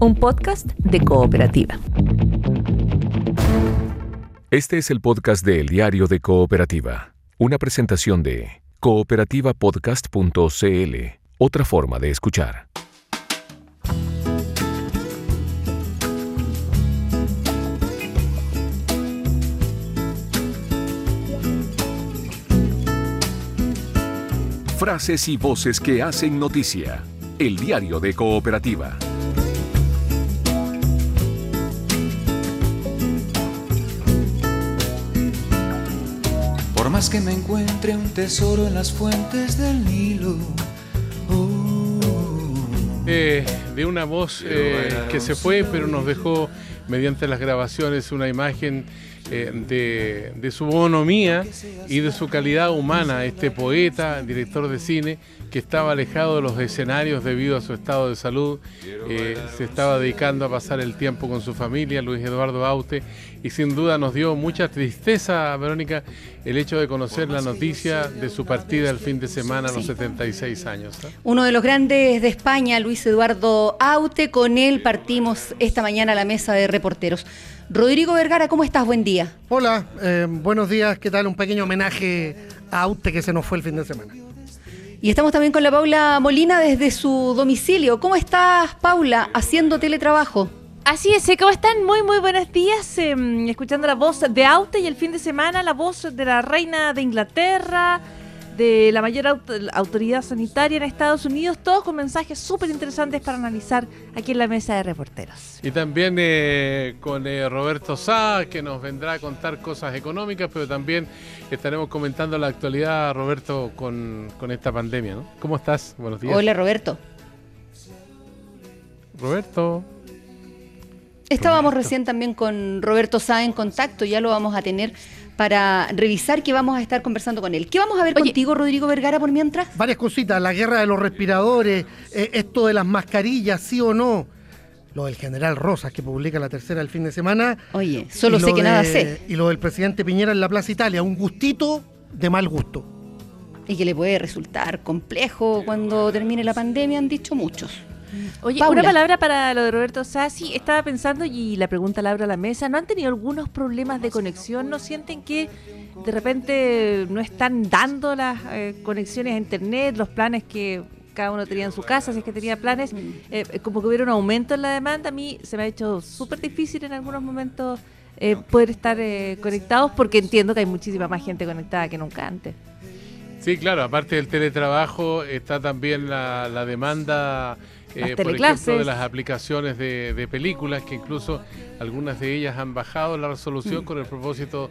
un podcast de cooperativa. Este es el podcast de El Diario de Cooperativa, una presentación de cooperativapodcast.cl, otra forma de escuchar. Frases y voces que hacen noticia. El Diario de Cooperativa. Más que me encuentre un tesoro en las fuentes del Nilo. oh, Eh, de una voz eh, que se fue, pero nos dejó mediante las grabaciones una imagen eh, de, de su bonomía y de su calidad humana, este poeta, director de cine, que estaba alejado de los escenarios debido a su estado de salud, eh, se estaba dedicando a pasar el tiempo con su familia, Luis Eduardo Aute, y sin duda nos dio mucha tristeza, Verónica, el hecho de conocer la noticia de su partida el fin de semana a los 76 años. ¿eh? Uno de los grandes de España, Luis Eduardo Aute, con él partimos esta mañana a la mesa de reporteros. Rodrigo Vergara, ¿cómo estás? Buen día. Hola, eh, buenos días, ¿qué tal? Un pequeño homenaje a Aute que se nos fue el fin de semana. Y estamos también con la Paula Molina desde su domicilio. ¿Cómo estás, Paula, haciendo teletrabajo? Así es, ¿eh? ¿cómo están? Muy, muy buenos días. eh, escuchando la voz de Aute y el fin de semana la voz de la reina de Inglaterra, de la mayor aut- autoridad sanitaria en Estados Unidos, todos con mensajes súper interesantes para analizar aquí en la mesa de reporteros. Y también eh, con eh, Roberto Sá, que nos vendrá a contar cosas económicas, pero también estaremos comentando la actualidad, Roberto, con, con esta pandemia. ¿no? ¿Cómo estás? Buenos días. Hola, Roberto. Roberto. Estábamos Roberto. recién también con Roberto Sá en contacto, ya lo vamos a tener para revisar que vamos a estar conversando con él. ¿Qué vamos a ver Oye. contigo, Rodrigo Vergara, por mientras? Varias cositas, la guerra de los respiradores, eh, esto de las mascarillas, sí o no. Lo del general Rosas, que publica la tercera el fin de semana. Oye, solo sé que nada sé. Y lo del presidente Piñera en la Plaza Italia, un gustito de mal gusto. Y que le puede resultar complejo cuando termine la pandemia, han dicho muchos. Oye, Paula. una palabra para lo de Roberto Sassi. Estaba pensando y la pregunta la abro a la mesa. ¿No han tenido algunos problemas de conexión? ¿No sienten que de repente no están dando las eh, conexiones a internet, los planes que cada uno tenía en su casa, si es que tenía planes? Eh, como que hubiera un aumento en la demanda. A mí se me ha hecho súper difícil en algunos momentos eh, poder estar eh, conectados porque entiendo que hay muchísima más gente conectada que nunca antes. Sí, claro, aparte del teletrabajo está también la, la demanda, eh, por ejemplo, de las aplicaciones de, de películas, que incluso algunas de ellas han bajado la Mm. resolución con el propósito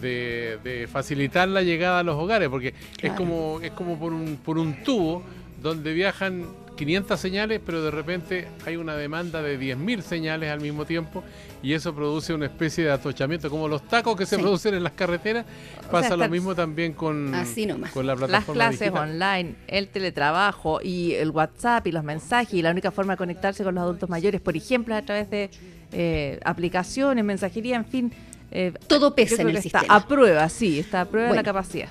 de, de facilitar la llegada a los hogares, porque es como es como por un, por un tubo donde viajan 500 señales, pero de repente hay una demanda de 10.000 señales al mismo tiempo y eso produce una especie de atochamiento, como los tacos que se Sí. producen en las carreteras, O pasa sea, lo mismo también con, Así nomás. con la las plataforma clases digital. online, el teletrabajo y el WhatsApp y los mensajes y la única forma de conectarse con los adultos mayores, por ejemplo, es a través de eh, aplicaciones, mensajería, en fin. eh, Todo pesa en el está sistema. a prueba, sí, está a prueba Bueno. la capacidad.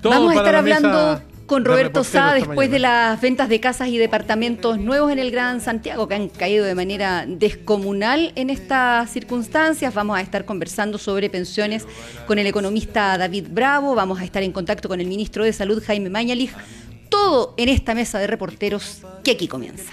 Todo Vamos a estar mesa hablando con Roberto Sá después de las ventas de casas y departamentos nuevos en el Gran Santiago, que han caído de manera descomunal en estas circunstancias. Vamos a estar conversando sobre pensiones con el economista David Bravo. Vamos a estar en contacto con el ministro de Salud, Jaime Mañalich. Todo en esta mesa de reporteros que aquí comienza.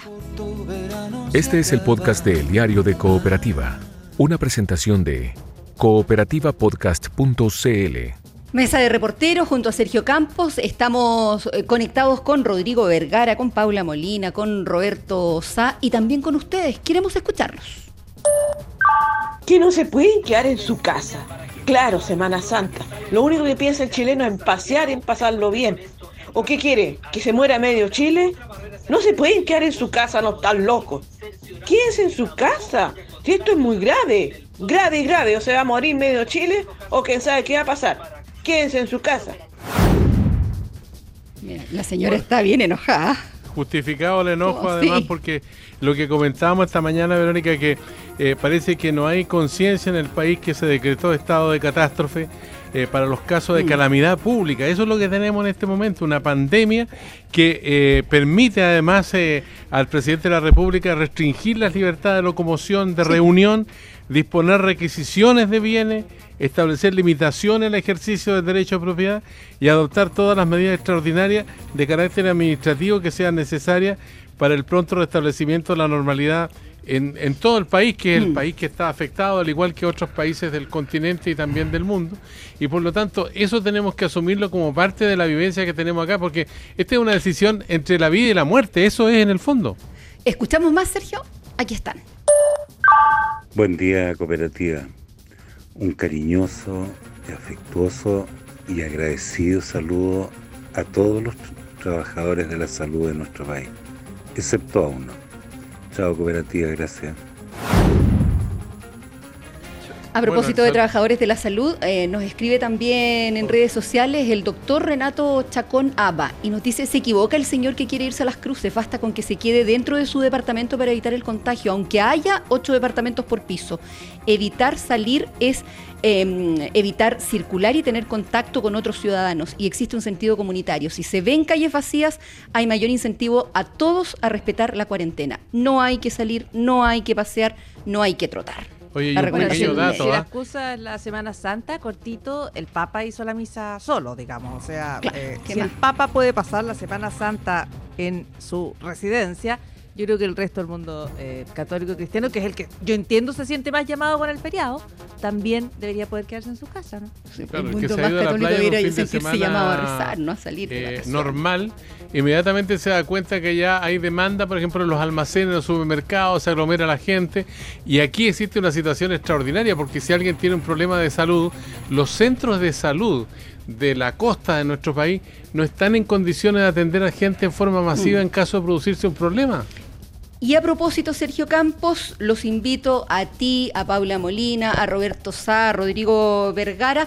Este es el podcast de El Diario de Cooperativa, una presentación de cooperativapodcast.cl. Mesa de reporteros junto a Sergio Campos. Estamos eh, conectados con Rodrigo Vergara, con Paula Molina, con Roberto Sá y también con ustedes. Queremos escucharlos. que no se pueden quedar en su casa. Claro, Semana Santa. Lo único que piensa el chileno es en pasear, en pasarlo bien. ¿O qué quiere? ¿Que se muera medio Chile? No se pueden quedar en su casa, no están locos. Quédense en su casa. Si esto es muy grave. Grave, grave. O se va a morir medio Chile o quién sabe qué va a pasar. Quédense en su casa. Mira, la señora está bien enojada. Justificado el enojo, Oh, además, sí. porque lo que comentábamos esta mañana, Verónica, que eh, parece que no hay conciencia en el país que se decretó estado de catástrofe eh, para los casos de mm. calamidad pública. Eso es lo que tenemos en este momento, una pandemia que eh, permite además eh, al presidente de la República restringir las libertades de locomoción, de reunión, disponer requisiciones de bienes, establecer limitaciones al ejercicio del derecho a propiedad y adoptar todas las medidas extraordinarias de carácter administrativo que sean necesarias para el pronto restablecimiento de la normalidad en, en todo el país, que es el mm. país que está afectado, al igual que otros países del continente y también del mundo. Y por lo tanto, eso tenemos que asumirlo como parte de la vivencia que tenemos acá, porque esta es una decisión entre la vida y la muerte, eso es en el fondo. ¿Escuchamos más, Sergio? Aquí están. Buen día, cooperativa. Un cariñoso, afectuoso y agradecido saludo a todos los trabajadores de la salud de nuestro país, excepto a uno Chao, cooperativa, gracias. A propósito de trabajadores de la salud, eh, nos escribe también en redes sociales el doctor Renato Chacón Aba y nos dice, se equivoca el señor que quiere irse a las cruces, basta con que se quede dentro de su departamento para evitar el contagio, aunque haya ocho departamentos por piso. Evitar salir es Em, evitar circular y tener contacto con otros ciudadanos y existe un sentido comunitario. Si se ven calles vacías, hay mayor incentivo a todos a respetar la cuarentena. No hay que salir, no hay que pasear, no hay que trotar. Oye, la un dato, Si la ¿ah? excusa es la Semana Santa, cortito, el Papa hizo la misa solo, digamos. O sea, eh, si el Papa puede pasar la Semana Santa en su residencia, yo creo que el resto del mundo eh, católico cristiano, que es el que yo entiendo se siente más llamado con el feriado, también debería poder quedarse en su casa, ¿no? Sí, claro, el mundo más católico debería sentirse llamado a rezar, no a salir de la eh, Normal, inmediatamente se da cuenta que ya hay demanda, por ejemplo, en los almacenes, en los supermercados, se aglomera la gente, y aquí existe una situación extraordinaria, porque si alguien tiene un problema de salud, los centros de salud de la costa de nuestro país no están en condiciones de atender a gente en forma masiva mm. en caso de producirse un problema. Y a propósito, Sergio Campos, los invito a ti, a Paula Molina, a Roberto Sá, a Rodrigo Vergara,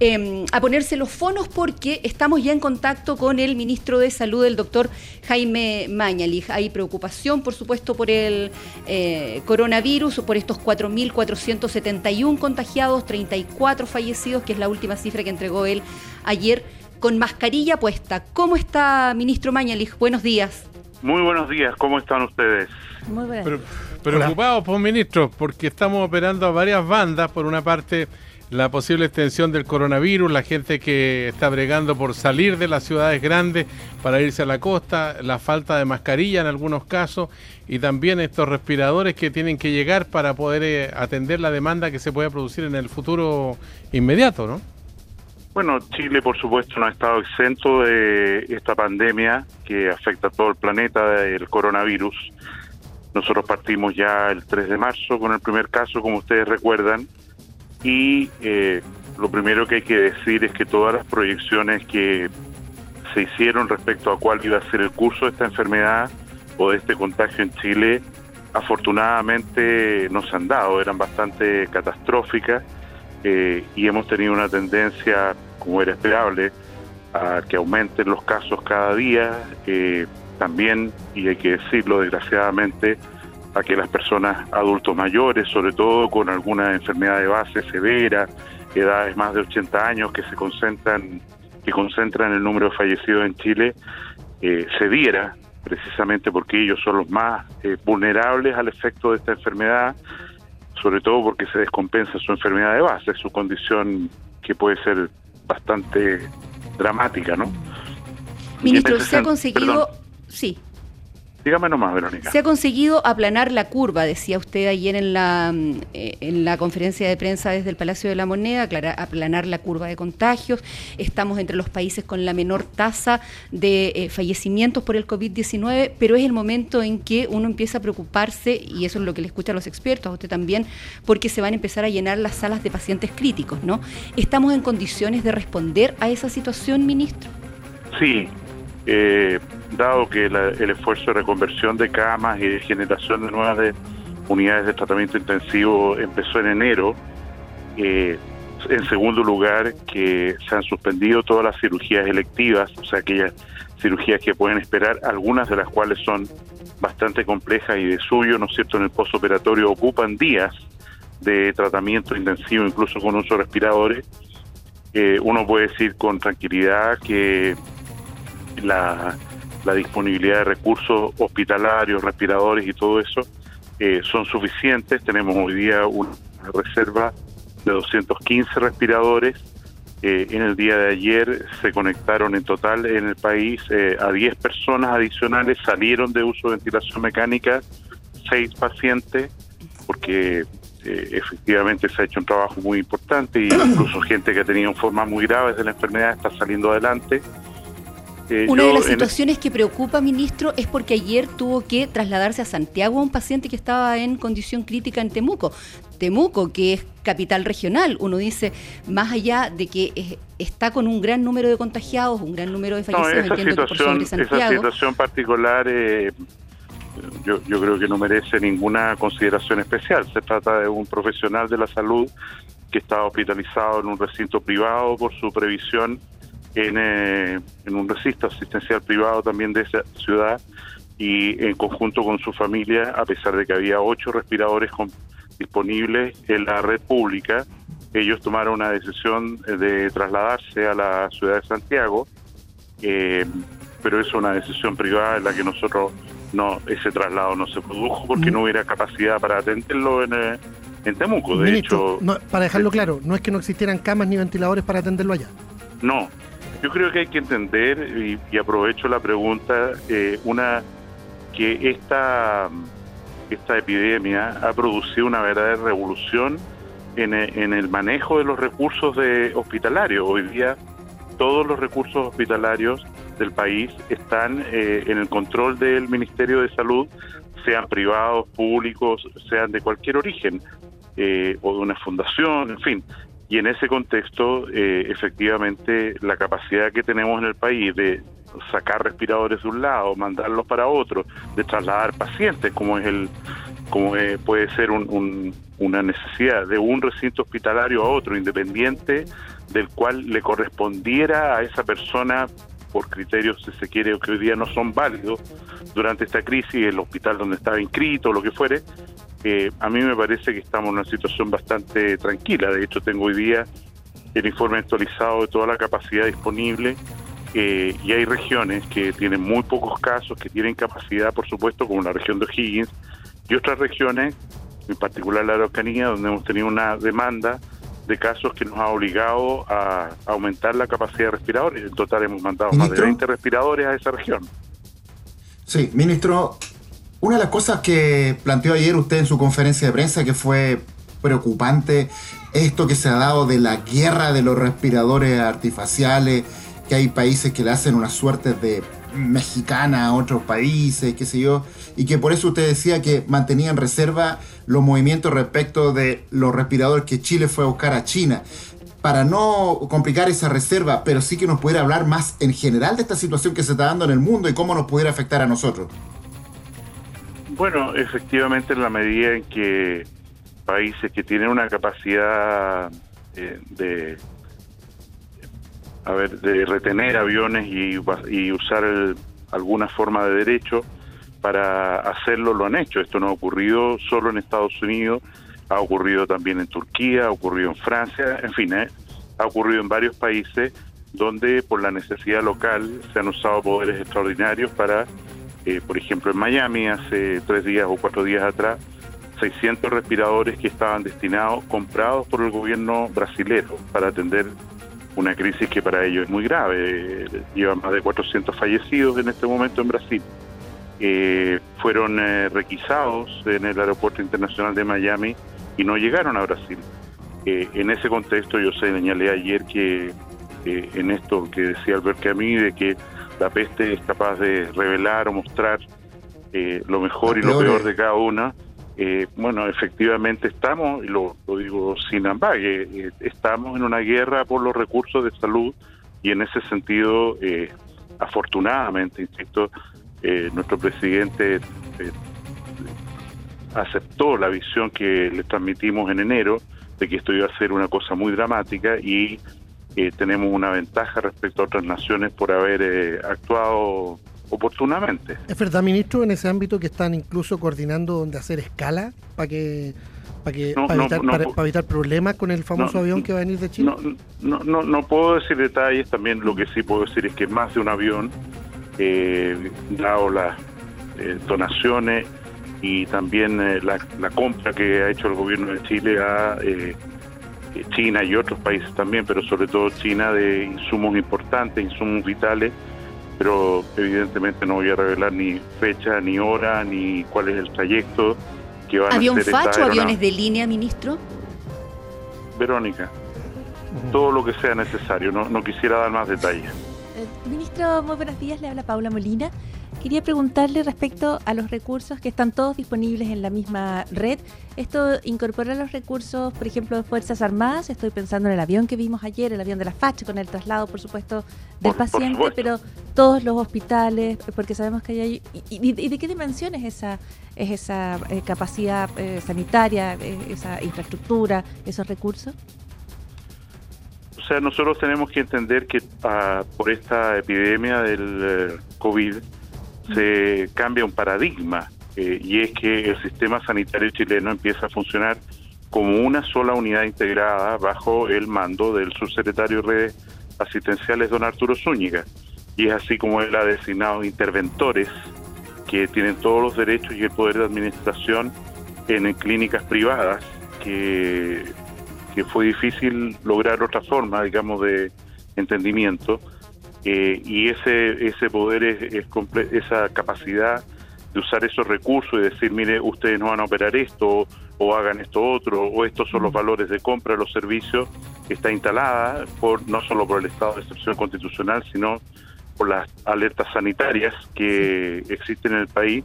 em, a ponerse los fonos porque estamos ya en contacto con el ministro de Salud, el doctor Jaime Mañalich. Hay preocupación, por supuesto, por el eh, coronavirus, por estos 4.471 contagiados, 34 fallecidos, que es la última cifra que entregó él ayer con mascarilla puesta. ¿Cómo está, ministro Mañalich? Buenos días. Muy buenos días, ¿cómo están ustedes? Muy bien. preocupados, pues, ministro, porque estamos operando a varias bandas. Por una parte, la posible extensión del coronavirus, la gente que está bregando por salir de las ciudades grandes para irse a la costa, la falta de mascarilla en algunos casos y también estos respiradores que tienen que llegar para poder eh, atender la demanda que se puede producir en el futuro inmediato, ¿no? Bueno, Chile por supuesto no ha estado exento de esta pandemia que afecta a todo el planeta, el coronavirus. Nosotros partimos ya el 3 de marzo con el primer caso, como ustedes recuerdan, y eh, lo primero que hay que decir es que todas las proyecciones que se hicieron respecto a cuál iba a ser el curso de esta enfermedad o de este contagio en Chile, afortunadamente no se han dado, eran bastante catastróficas eh, y hemos tenido una tendencia, como era esperable, a que aumenten los casos cada día, eh, también, y hay que decirlo desgraciadamente, a que las personas adultos mayores, sobre todo con alguna enfermedad de base severa, edades más de 80 años que se concentran que concentran el número de fallecidos en Chile, eh, se diera precisamente porque ellos son los más vulnerables al efecto de esta enfermedad sobre todo porque se descompensa su enfermedad de base, su condición que puede ser bastante dramática, ¿no? Ministro, se ha conseguido, sí, Dígame nomás, Verónica. Se ha conseguido aplanar la curva, decía usted ayer en la, eh, en la conferencia de prensa desde el Palacio de la Moneda, aplanar la curva de contagios. Estamos entre los países con la menor tasa de eh, fallecimientos por el COVID-19, pero es el momento en que uno empieza a preocuparse, y eso es lo que le escucha a los expertos, a usted también, porque se van a empezar a llenar las salas de pacientes críticos, ¿no? ¿Estamos en condiciones de responder a esa situación, ministro? Sí, eh, dado que el esfuerzo de reconversión de camas y de generación de nuevas unidades de tratamiento intensivo empezó en enero, eh, en segundo lugar, que se han suspendido todas las cirugías electivas, o sea, aquellas cirugías que pueden esperar, algunas de las cuales son bastante complejas y de suyo, ¿no es cierto?, en el postoperatorio ocupan días de tratamiento intensivo, incluso con uso de respiradores, uno puede decir con tranquilidad que la, disponibilidad de recursos hospitalarios, respiradores y todo eso son suficientes. Tenemos hoy día una reserva de 215 respiradores. en el día de ayer se conectaron en total en el país a 10 personas adicionales, salieron de uso de ventilación mecánica, 6 pacientes, porque eh, efectivamente se ha hecho un trabajo muy importante y incluso gente que ha tenido formas muy graves de la enfermedad está saliendo adelante. Eh, Una de las situaciones que preocupa, ministro, es porque ayer tuvo que trasladarse a Santiago a un paciente que estaba en condición crítica en Temuco. Temuco, que es capital regional, uno dice, más allá de que está con un gran número de contagiados, un gran número de fallecidos, esa entiendo situación, que por Esa situación particular eh, yo, yo creo que no merece ninguna consideración especial. Se trata de un profesional de la salud que está hospitalizado en un recinto privado por su previsión en, eh, en un recinto asistencial privado también de esa ciudad y en conjunto con su familia, a pesar de que había ocho respiradores disponibles en la red pública, ellos tomaron una decisión de trasladarse a la ciudad de Santiago, eh, pero es una decisión privada en la que nosotros no ese traslado no se produjo porque no hubiera capacidad para atenderlo en, eh, en Temuco. De hecho, para dejarlo claro, no es que no existieran camas ni ventiladores para atenderlo allá. No, yo creo que hay que entender y, aprovecho la pregunta eh, una que esta esta epidemia ha producido una verdadera revolución en, en el manejo de los recursos de hospitalarios. Hoy día todos los recursos hospitalarios del país están eh, en el control del Ministerio de Salud, sean privados, públicos, sean de cualquier origen, eh, o de una fundación, en fin. Y en ese contexto, eh, efectivamente, la capacidad que tenemos en el país de sacar respiradores de un lado, mandarlos para otro, de trasladar pacientes, como es el, como puede ser una necesidad de un recinto hospitalario a otro, independiente del cual le correspondiera a esa persona por criterios, si se quiere, que hoy día no son válidos durante esta crisis, el hospital donde estaba inscrito, lo que fuere, eh, a mí me parece que estamos en una situación bastante tranquila. De hecho, tengo hoy día el informe actualizado de toda la capacidad disponible eh, y hay regiones que tienen muy pocos casos, que tienen capacidad, por supuesto, como la región de O'Higgins, y otras regiones, en particular la Araucanía, donde hemos tenido una demanda de casos que nos ha obligado a aumentar la capacidad de respiradores. En total hemos mandado más de 20 respiradores a esa región. Sí, ministro, una de las cosas que planteó ayer usted en su conferencia de prensa que fue preocupante, esto que se ha dado de la guerra de los respiradores artificiales, que hay países que le hacen una suerte de mexicana a otros países, qué sé yo, y que por eso usted decía que mantenía en reserva los movimientos respecto de los respiradores que Chile fue a buscar a China. Para no complicar esa reserva, pero sí que nos pudiera hablar más en general de esta situación que se está dando en el mundo y cómo nos pudiera afectar a nosotros. Bueno, efectivamente en la medida en que países que tienen una capacidad eh, de a ver, de retener aviones y, usar alguna forma de derecho para hacerlo, lo han hecho. Esto no ha ocurrido solo en Estados Unidos, ha ocurrido también en Turquía, ha ocurrido en Francia, en fin, ¿eh? ha ocurrido en varios países donde por la necesidad local se han usado poderes extraordinarios para, eh, por ejemplo, en Miami hace tres días o cuatro días atrás, 600 respiradores que estaban destinados, comprados por el gobierno brasilero para atender una crisis que para ellos es muy grave. Lleva más de 400 fallecidos en este momento en Brasil. Eh, fueron eh, requisados en el aeropuerto internacional de Miami y no llegaron a Brasil. Eh, en ese contexto yo señalé ayer que en esto que decía Albert Camus, de que la peste es capaz de revelar o mostrar lo mejor y lo peor de cada una, eh, bueno, efectivamente estamos, y lo, digo sin ambague, eh, estamos en una guerra por los recursos de salud y en ese sentido, eh, afortunadamente, insisto, nuestro presidente aceptó la visión que le transmitimos en enero de que esto iba a ser una cosa muy dramática y tenemos una ventaja respecto a otras naciones por haber actuado oportunamente. ¿Es verdad, ministro, en ese ámbito que están incluso coordinando donde hacer escala para que para que evitar, para, evitar, problemas con el famoso avión que va a venir de Chile? No, no, no, puedo decir detalles, también lo que sí puedo decir es que más de un avión, eh, dado las eh, donaciones y también eh, la, la, compra que ha hecho el gobierno de Chile a eh, China y otros países también, pero sobre todo China de insumos importantes, insumos vitales, pero evidentemente no voy a revelar ni fecha, ni hora, ni cuál es el trayecto que van ¿Avión a hacer facho o aviones de línea, ministro? Verónica, todo lo que sea necesario, no, no quisiera dar más detalles. Eh, ministro, muy buenos días, le habla Paula Molina. Quería preguntarle respecto a los recursos que están todos disponibles en la misma red. ¿Esto incorpora los recursos, por ejemplo, de Fuerzas Armadas? Estoy pensando en el avión que vimos ayer, el avión de la FACH, con el traslado, por supuesto, del paciente, pero todos los hospitales, porque sabemos que hay... ¿Y, de qué dimensión es esa, es esa eh, capacidad eh, sanitaria, eh, esa infraestructura, esos recursos? O sea, nosotros tenemos que entender que ah, por esta epidemia del COVID, se cambia un paradigma eh, y es que el sistema sanitario chileno empieza a funcionar como una sola unidad integrada bajo el mando del subsecretario de redes asistenciales don Arturo Zúñiga. Y es así como él ha designado interventores que tienen todos los derechos y el poder de administración en clínicas privadas, que, que fue difícil lograr otra forma, digamos, de entendimiento eh, y ese, ese poder, es, esa capacidad de usar esos recursos y decir, mire, ustedes no van a operar esto o hagan esto otro o estos son los valores de compra de los servicios, está instalada por no solo por el estado de excepción constitucional, sino por las alertas sanitarias que existen en el país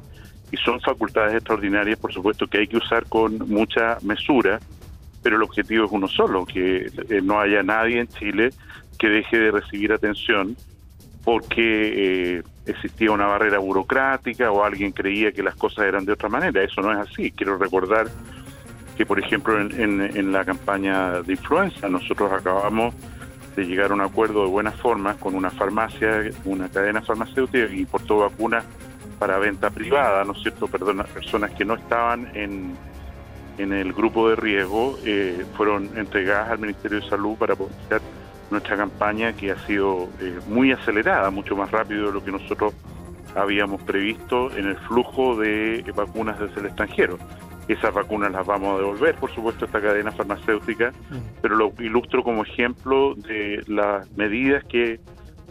y son facultades extraordinarias, por supuesto, que hay que usar con mucha mesura, pero el objetivo es uno solo, que eh, no haya nadie en Chile que deje de recibir atención porque eh, existía una barrera burocrática o alguien creía que las cosas eran de otra manera. Eso no es así. Quiero recordar que, por ejemplo, en, la campaña de influenza, nosotros acabamos de llegar a un acuerdo de buena forma con una farmacia, una cadena farmacéutica que importó vacunas para venta privada, ¿no es cierto? Perdón, personas que no estaban en, en el grupo de riesgo eh, fueron entregadas al Ministerio de Salud para poder nuestra campaña que ha sido eh, muy acelerada, mucho más rápido de lo que nosotros habíamos previsto en el flujo de vacunas desde el extranjero. Esas vacunas las vamos a devolver, por supuesto, a esta cadena farmacéutica, pero lo ilustro como ejemplo de las medidas que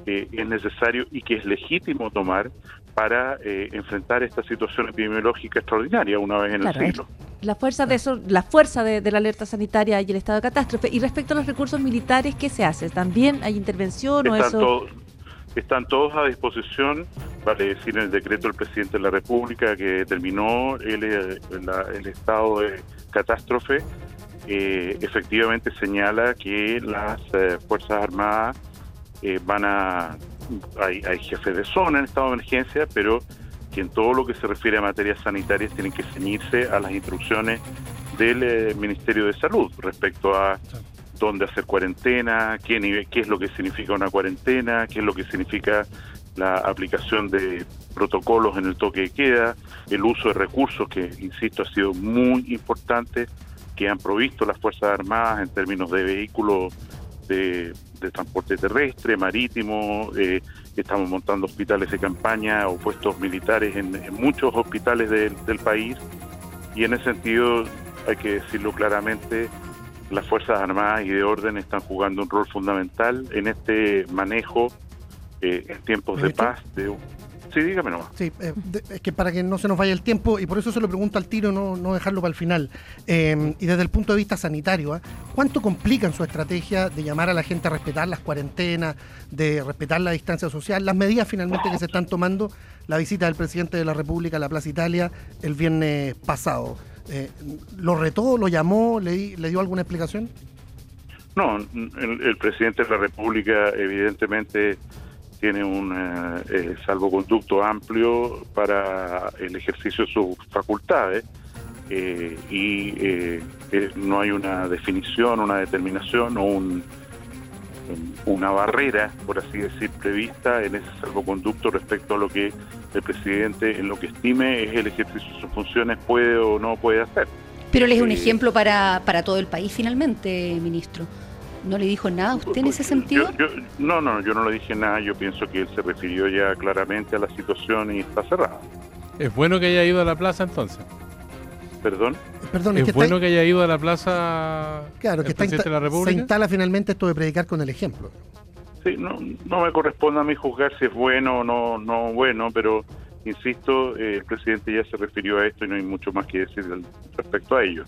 eh, es necesario y que es legítimo tomar para eh, enfrentar esta situación epidemiológica extraordinaria una vez en el siglo. La fuerza de eso, la fuerza de, la alerta sanitaria y el estado de catástrofe. Y respecto a los recursos militares, ¿qué se hace? ¿También hay intervención están o eso? Todos, están todos a disposición, vale decir, en el decreto del presidente de la República que determinó el, el, estado de catástrofe, eh, efectivamente señala que las eh, Fuerzas Armadas eh, van a hay, hay jefes de zona en estado de emergencia, pero que en todo lo que se refiere a materias sanitarias tienen que ceñirse a las instrucciones del eh, Ministerio de Salud respecto a dónde hacer cuarentena, qué, qué es lo que significa una cuarentena, qué es lo que significa la aplicación de protocolos en el toque de queda, el uso de recursos que, insisto, ha sido muy importante, que han provisto las Fuerzas Armadas en términos de vehículos de, transporte terrestre, marítimo, eh, estamos montando hospitales de campaña o puestos militares en, muchos hospitales del país. Y en ese sentido hay que decirlo claramente, las Fuerzas Armadas y de Orden están jugando un rol fundamental en este manejo eh, en tiempos de paz de, Sí, dígame nomás. Sí, eh, es que para que no se nos vaya el tiempo, y por eso se lo pregunto al tiro, no, no dejarlo para el final. Em, y desde el punto de vista sanitario, ¿ah? ¿cuánto complican su estrategia de llamar a la gente a respetar las cuarentenas, de respetar la distancia social, las medidas finalmente que se están tomando, la visita del presidente de la República a la Plaza Italia el viernes pasado? Eh, ¿Lo retó, lo llamó, le, le dio alguna explicación? No, el presidente de la República evidentemente tiene un eh, eh, salvoconducto amplio para el ejercicio de sus facultades eh, y no hay una definición, una determinación o un, una barrera, por así decir, prevista en ese salvoconducto respecto a lo que el presidente, en lo que estime es el ejercicio de sus funciones, puede o no puede hacer. Pero él es un ejemplo para, para todo el país finalmente, ministro. ¿No le dijo nada a usted en ese sentido? no, no, yo no le dije nada. Yo pienso que él se refirió ya claramente a la situación y está cerrado. Es bueno que haya ido a la plaza entonces. ¿Perdón? Perdón, es, bueno que haya ido a la plaza claro, que está de la República. se instala finalmente esto de predicar con el ejemplo. Sí, no, no me corresponde a mí juzgar si es bueno o no, no bueno, pero insisto, eh, el presidente ya se refirió a esto y no hay mucho más que decir respecto a ello.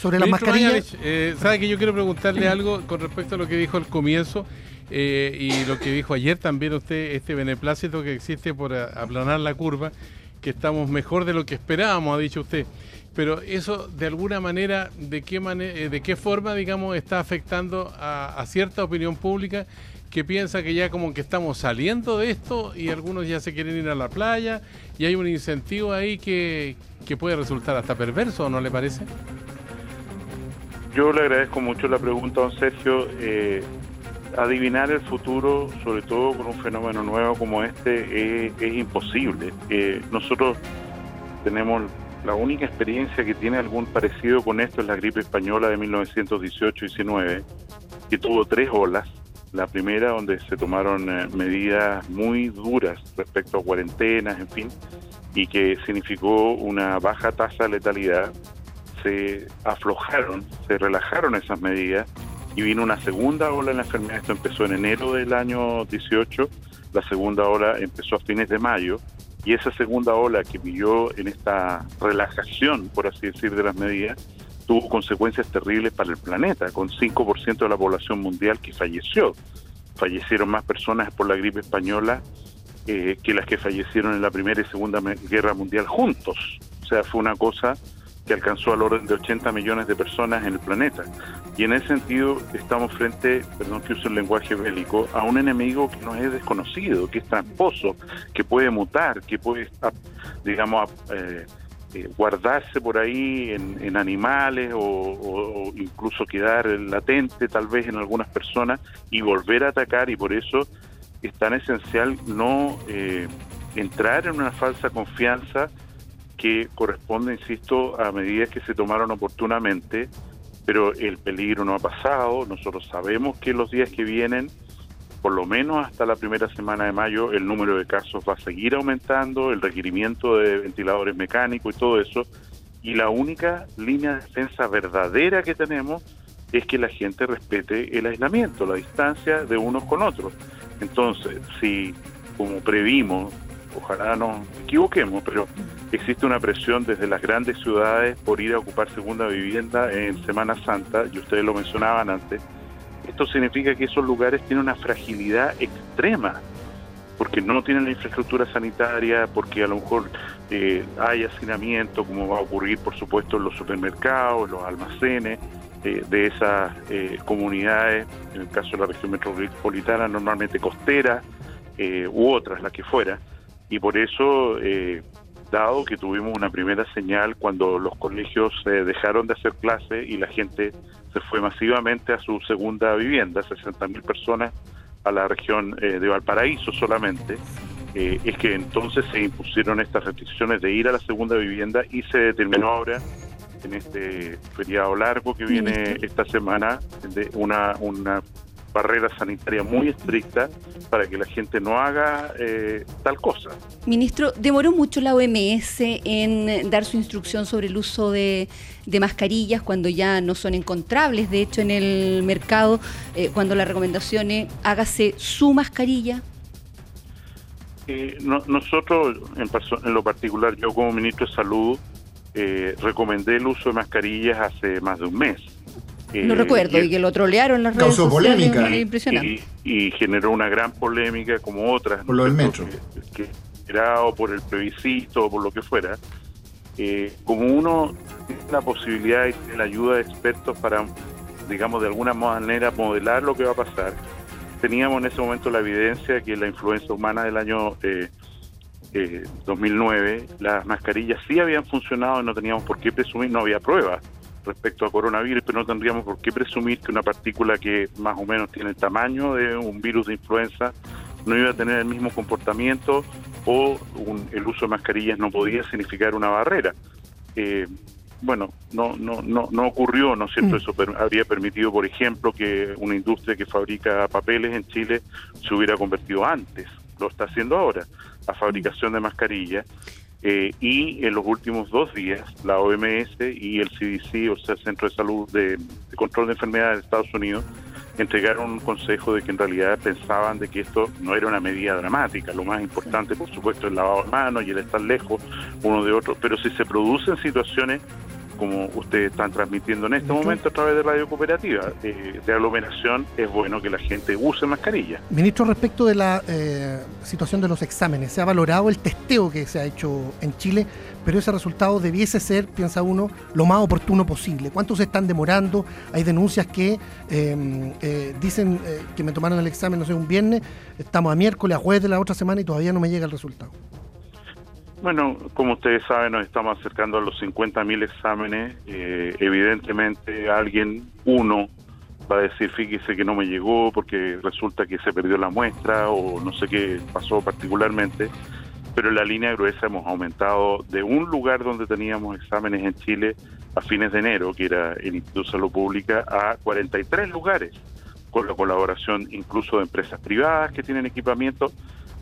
Sobre la mascarilla. Eh, ¿Sabe que yo quiero preguntarle algo con respecto a lo que dijo al comienzo eh, y lo que dijo ayer también usted, este beneplácito que existe por aplanar la curva, que estamos mejor de lo que esperábamos, ha dicho usted. Pero eso, de alguna manera, ¿de qué, manera, de qué forma, digamos, está afectando a, a cierta opinión pública que piensa que ya como que estamos saliendo de esto y algunos ya se quieren ir a la playa y hay un incentivo ahí que, que puede resultar hasta perverso, ¿no le parece? Yo le agradezco mucho la pregunta, don Sergio. Eh, adivinar el futuro, sobre todo con un fenómeno nuevo como este, es, imposible. Eh, nosotros tenemos la única experiencia que tiene algún parecido con esto es la gripe española de 1918-19, que tuvo tres olas la primera donde se tomaron eh, medidas muy duras respecto a cuarentenas, en fin, y que significó una baja tasa de letalidad. Se aflojaron, se relajaron esas medidas y vino una segunda ola en la enfermedad. Esto empezó en enero del año 18, la segunda ola empezó a fines de mayo y esa segunda ola que vivió en esta relajación, por así decir, de las medidas, tuvo consecuencias terribles para el planeta, con 5% de la población mundial que falleció. Fallecieron más personas por la gripe española eh, que las que fallecieron en la Primera y Segunda Guerra Mundial juntos. O sea, fue una cosa que alcanzó al orden de 80 millones de personas en el planeta. Y en ese sentido estamos frente, perdón que use un lenguaje bélico, a un enemigo que nos es desconocido, que es tramposo, que puede mutar, que puede, digamos, eh, eh, guardarse por ahí en, animales o, incluso quedar latente tal vez en algunas personas y volver a atacar y por eso es tan esencial no eh, entrar en una falsa confianza que corresponde, insisto, a medidas que se tomaron oportunamente, pero el peligro no ha pasado, nosotros sabemos que los días que vienen por lo menos hasta la primera semana de mayo el número de casos va a seguir aumentando, el requerimiento de ventiladores mecánicos y todo eso, y la única línea de defensa verdadera que tenemos es que la gente respete el aislamiento, la distancia de unos con otros. Entonces, si como previmos, ojalá nos equivoquemos, pero existe una presión desde las grandes ciudades por ir a ocupar segunda vivienda en Semana Santa, y ustedes lo mencionaban antes, esto significa que esos lugares tienen una fragilidad extrema, porque no tienen la infraestructura sanitaria, porque a lo mejor eh, hay hacinamiento, como va a ocurrir, por supuesto, en los supermercados, en los almacenes eh, de esas eh, comunidades, en el caso de la región metropolitana, normalmente costera u otras, las que fuera. Y por eso, dado que tuvimos una primera señal cuando los colegios dejaron de hacer clases y la gente se fue masivamente a su segunda vivienda, 60.000 personas a la región eh, de Valparaíso solamente, eh, es que entonces se impusieron estas restricciones de ir a la segunda vivienda y se determinó ahora en este feriado largo que viene esta semana de una, una barrera sanitaria muy estricta para que la gente no haga eh, tal cosa. Ministro, ¿demoró mucho la OMS en dar su instrucción sobre el uso de, mascarillas cuando ya no son encontrables, de hecho, en el mercado, eh, cuando la recomendación es hágase su mascarilla? Eh, nosotros, en, en, lo particular, yo como ministro de Salud, recomendé el uso de mascarillas hace más de un mes no recuerdo, y, que lo trolearon las redes causó polémica. Y, generó una gran polémica como otras. Por lo del metro. Que, era o por el plebiscito o por lo que fuera. Eh, como uno tiene la posibilidad y la ayuda de expertos para, digamos, de alguna manera modelar lo que va a pasar, teníamos en ese momento la evidencia que la influencia humana del año eh, 2009, eh, las mascarillas sí habían funcionado y no teníamos por qué presumir, no había pruebas respecto a coronavirus, pero no tendríamos por qué presumir que una partícula que más o menos tiene el tamaño de un virus de influenza no iba a tener el mismo comportamiento o el uso de mascarillas no podía significar una barrera. Eh, bueno, no, no, no, no ocurrió, ¿no es cierto? Mm. Eso habría permitido, por ejemplo, que una industria que fabrica papeles en Chile se hubiera convertido antes, lo está haciendo ahora, a fabricación de mascarillas. Eh, y en los últimos dos días, la OMS y el CDC, o sea, Centro de Salud de, Control de Enfermedades de Estados Unidos, entregaron un consejo de que en realidad pensaban de que esto no era una medida dramática. Lo más importante, por supuesto, es el lavado de manos y el estar lejos uno de otro. Pero si se producen situaciones como ustedes están transmitiendo en este momento a través de Radio Cooperativa, eh, de aglomeración, es bueno que la gente use mascarilla. Ministro, respecto de la eh, situación de los exámenes, se ha valorado el testeo que se ha hecho en Chile, pero ese resultado debiese ser, piensa uno, lo más oportuno posible. ¿Cuántos se están demorando? Hay denuncias que em, eh, dicen que me tomaron el examen, no sé, un viernes, estamos a miércoles, a jueves de la otra semana y todavía no me llega el resultado. Bueno, como ustedes saben, nos estamos acercando a los 50.000 exámenes. Eh, evidentemente, alguien, uno, va a decir, fíjese que no me llegó porque resulta que se perdió la muestra o no sé qué pasó particularmente. Pero la línea gruesa hemos aumentado de un lugar donde teníamos exámenes en Chile a fines de enero, que era el Instituto de Salud Pública, a 43 lugares, con la colaboración incluso de empresas privadas que tienen equipamiento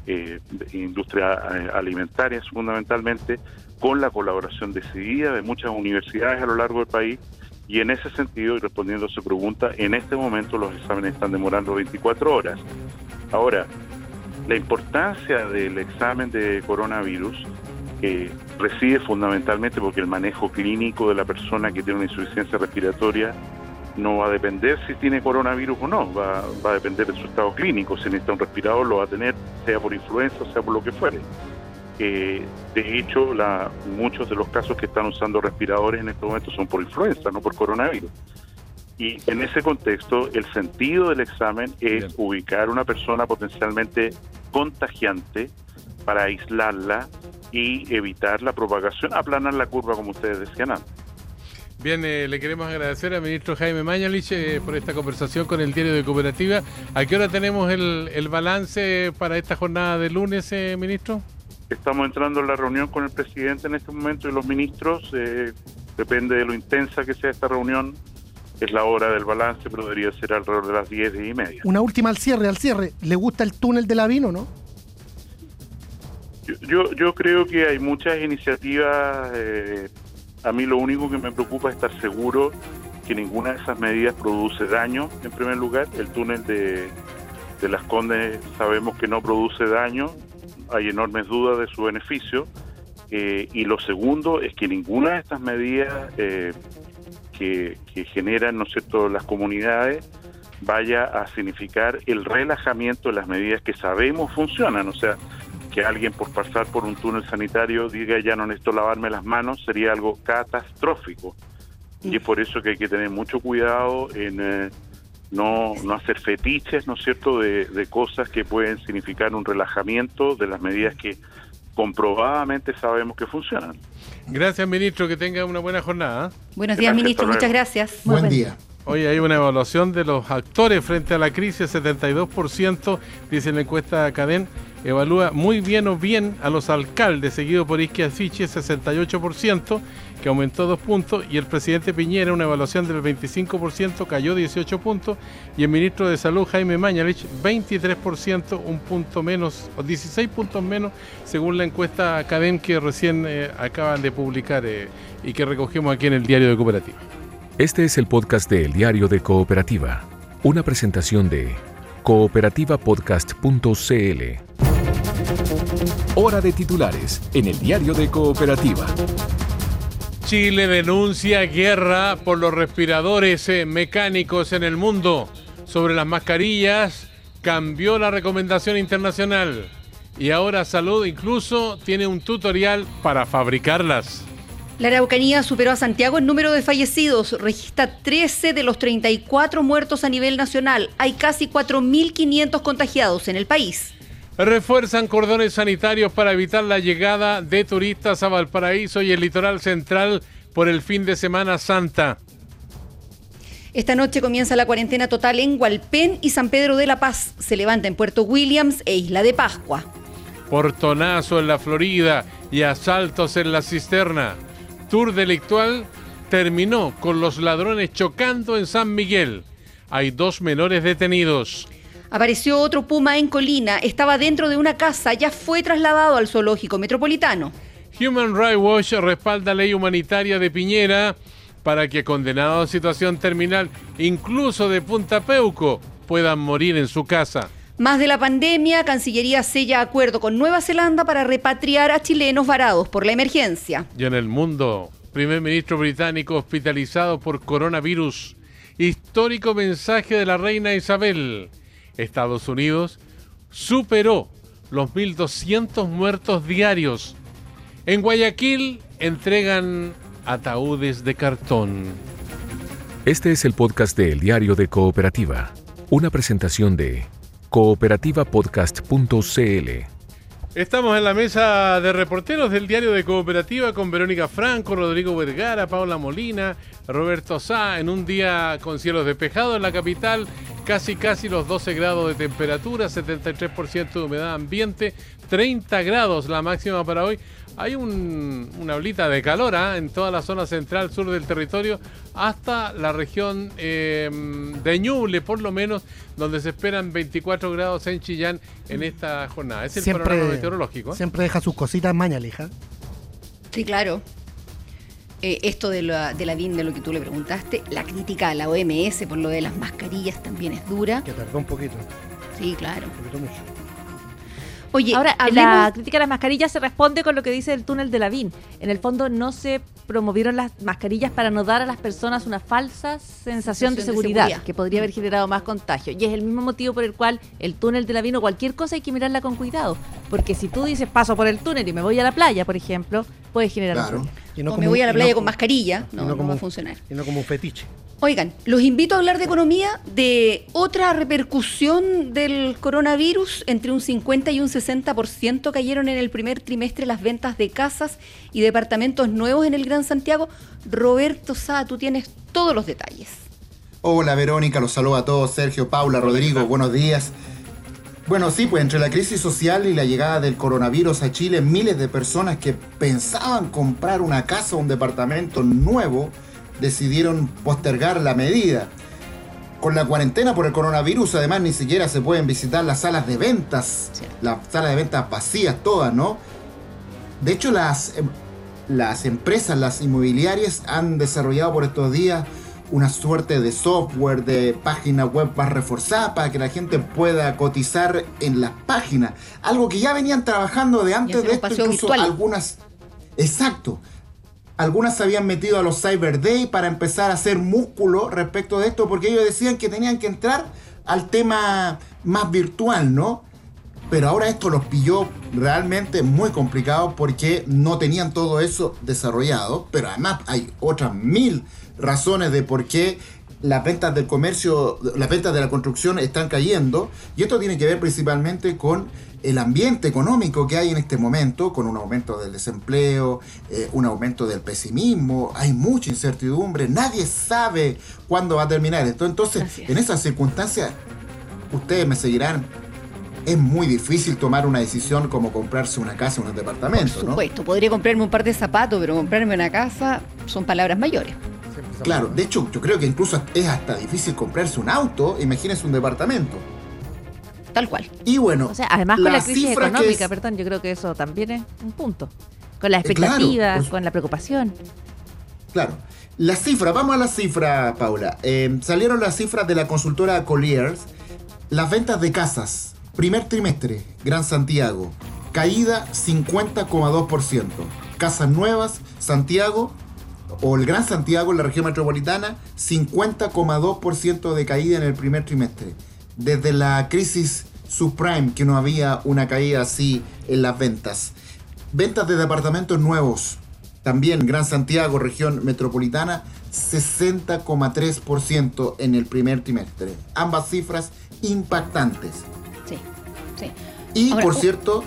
eh, industria eh, alimentaria fundamentalmente, con la colaboración decidida de muchas universidades a lo largo del país. Y en ese sentido, y respondiendo a su pregunta, en este momento los exámenes están demorando 24 horas. Ahora, la importancia del examen de coronavirus eh, reside fundamentalmente porque el manejo clínico de la persona que tiene una insuficiencia respiratoria no va a depender si tiene coronavirus o no, va, a depender de su estado clínico. Si necesita un respirador, lo va a tener, sea por influenza, sea por lo que fuere. Eh, de hecho, la, muchos de los casos que están usando respiradores en este momento son por influenza, no por coronavirus. Y en ese contexto, el sentido del examen es ubicar una persona potencialmente contagiante para aislarla y evitar la propagación, aplanar la curva, como ustedes decían antes. Bien, eh, le queremos agradecer al ministro Jaime Mañalich eh, por esta conversación con el diario de Cooperativa. ¿A qué hora tenemos el, balance para esta jornada de lunes, eh, ministro? Estamos entrando en la reunión con el presidente en este momento y los ministros. depende de lo intensa que sea esta reunión. Es la hora del balance, pero debería ser alrededor de las 10 y media. Una última al cierre, al cierre. ¿Le gusta el túnel de la vino, no? Yo, yo, creo que hay muchas iniciativas a mí lo único que me preocupa es estar seguro que ninguna de esas medidas produce daño, en primer lugar. El túnel de, Las Condes sabemos que no produce daño, hay enormes dudas de su beneficio. Eh, y lo segundo es que ninguna de estas medidas eh, que, generan ¿no cierto? las comunidades vaya a significar el relajamiento de las medidas que sabemos funcionan. O sea, que alguien por pasar por un túnel sanitario diga ya no necesito lavarme las manos sería algo catastrófico. Y es por eso que hay que tener mucho cuidado en eh, no, no hacer fetiches, ¿no es cierto?, de, de cosas que pueden significar un relajamiento de las medidas que comprobadamente sabemos que funcionan. Gracias, ministro, que tenga una buena jornada. Buenos días, ministro, muchas gracias. Buen día. Hoy hay una evaluación de los actores frente a la crisis, 72%, dice la encuesta Cadén, evalúa muy bien o bien a los alcaldes, seguido por Isquia Fiche, 68%, que aumentó dos puntos, y el presidente Piñera, una evaluación del 25%, cayó 18 puntos, y el ministro de Salud, Jaime Mañalich, 23%, un punto menos, o 16 puntos menos, según la encuesta Cadén que recién eh, acaban de publicar eh, y que recogimos aquí en el diario de Cooperativa. Este es el podcast de El Diario de Cooperativa, una presentación de cooperativapodcast.cl. Hora de titulares en El Diario de Cooperativa. Chile denuncia guerra por los respiradores eh, mecánicos en el mundo. Sobre las mascarillas, cambió la recomendación internacional. Y ahora Salud incluso tiene un tutorial para fabricarlas. La Araucanía superó a Santiago en número de fallecidos, registra 13 de los 34 muertos a nivel nacional. Hay casi 4.500 contagiados en el país. Refuerzan cordones sanitarios para evitar la llegada de turistas a Valparaíso y el litoral central por el fin de Semana Santa. Esta noche comienza la cuarentena total en Hualpén y San Pedro de la Paz. Se levanta en Puerto Williams e Isla de Pascua. Portonazo en la Florida y asaltos en la cisterna. Tour delictual terminó con los ladrones chocando en San Miguel. Hay dos menores detenidos. Apareció otro puma en Colina. Estaba dentro de una casa. Ya fue trasladado al zoológico metropolitano. Human Rights Watch respalda ley humanitaria de Piñera para que condenados a situación terminal, incluso de Punta Peuco, puedan morir en su casa. Más de la pandemia, Cancillería sella acuerdo con Nueva Zelanda para repatriar a chilenos varados por la emergencia. Y en el mundo, primer ministro británico hospitalizado por coronavirus. Histórico mensaje de la reina Isabel. Estados Unidos superó los 1.200 muertos diarios. En Guayaquil entregan ataúdes de cartón. Este es el podcast de El Diario de Cooperativa, una presentación de cooperativapodcast.cl. Estamos en la mesa de reporteros del Diario de Cooperativa con Verónica Franco, Rodrigo Vergara, Paula Molina, Roberto Sá, en un día con cielos despejados en la capital, casi casi los 12 grados de temperatura, 73% de humedad ambiente, 30 grados la máxima para hoy. Hay una olita de calor ¿ah? en toda la zona central sur del territorio hasta la región em, de Ñuble, por lo menos, donde se esperan 24 grados en Chillán en esta jornada. Es el siempre, panorama meteorológico. ¿eh? Siempre deja sus cositas mañalija. Sí, claro. Eh, esto de la, de la BIN, de lo que tú le preguntaste, la crítica a la OMS por lo de las mascarillas también es dura. Que tardó un poquito. Sí, claro. Un poquito mucho. Oye, ahora la crítica a las mascarillas se responde con lo que dice el túnel de la VIN. En el fondo no se promovieron las mascarillas para no dar a las personas una falsa sensación, de, seguridad, que podría haber generado más contagio. Y es el mismo motivo por el cual el túnel de la VIN o cualquier cosa hay que mirarla con cuidado. Porque si tú dices paso por el túnel y me voy a la playa, por ejemplo, puede generar un problema. o me voy a la playa con mascarilla, no, va a funcionar. Y no como un fetiche. Oigan, los invito a hablar de economía, de otra repercusión del coronavirus. Entre un 50 y un 60% cayeron en el primer trimestre las ventas de casas y departamentos nuevos en el Gran Santiago. Roberto Sá, tú tienes todos los detalles. Hola Verónica, los saludo a todos, Sergio, Paula, Rodrigo, buenos días. Bueno, sí, pues entre la crisis social y la llegada del coronavirus a Chile, miles de personas que pensaban comprar una casa o un departamento nuevo, decidieron postergar la medida. Con la cuarentena por el coronavirus, además, ni siquiera se pueden visitar las salas de ventas, las salas de ventas vacías todas, ¿no? De hecho, las, em, las empresas, las inmobiliarias, han desarrollado por estos días una suerte de software, de página web más reforzada para que la gente pueda cotizar en las páginas. Algo que ya venían trabajando de antes de esto, incluso algunas. Exacto algunas se habían metido a los Cyber Day para empezar a hacer músculo respecto de esto, porque ellos decían que tenían que entrar al tema más virtual, ¿no? Pero ahora esto los pilló realmente muy complicado porque no tenían todo eso desarrollado, pero además hay otras mil razones de por qué las ventas del comercio, las ventas de la construcción están cayendo, y esto tiene que ver principalmente con el ambiente económico que hay en este momento, con un aumento del desempleo, eh, un aumento del pesimismo, hay mucha incertidumbre, nadie sabe cuándo va a terminar esto. Entonces, en esas circunstancias, ustedes me seguirán, es muy difícil tomar una decisión como comprarse una casa o un departamento. Por supuesto, podría comprarme un par de zapatos, pero comprarme una casa son palabras mayores. Claro, de hecho yo creo que incluso es hasta difícil comprarse un auto, imagínense un departamento. Tal cual. Y bueno, o sea, además con la crisis económica, perdón, yo creo que eso también es un punto. Con las eh, expectativas, con la preocupación. Claro. Las cifras, vamos a las cifras, Paula. Eh, salieron las cifras de la consultora Colliers. Las ventas de casas, primer trimestre, Gran Santiago, caída 50,2%. Casas nuevas, Santiago, o el Gran Santiago, en la región metropolitana, 50,2% de caída en el primer trimestre desde la crisis subprime que no había una caída así en las ventas. Ventas de departamentos nuevos, también Gran Santiago, región metropolitana, 60,3% en el primer trimestre. Ambas cifras impactantes. Sí, sí. Y por cierto,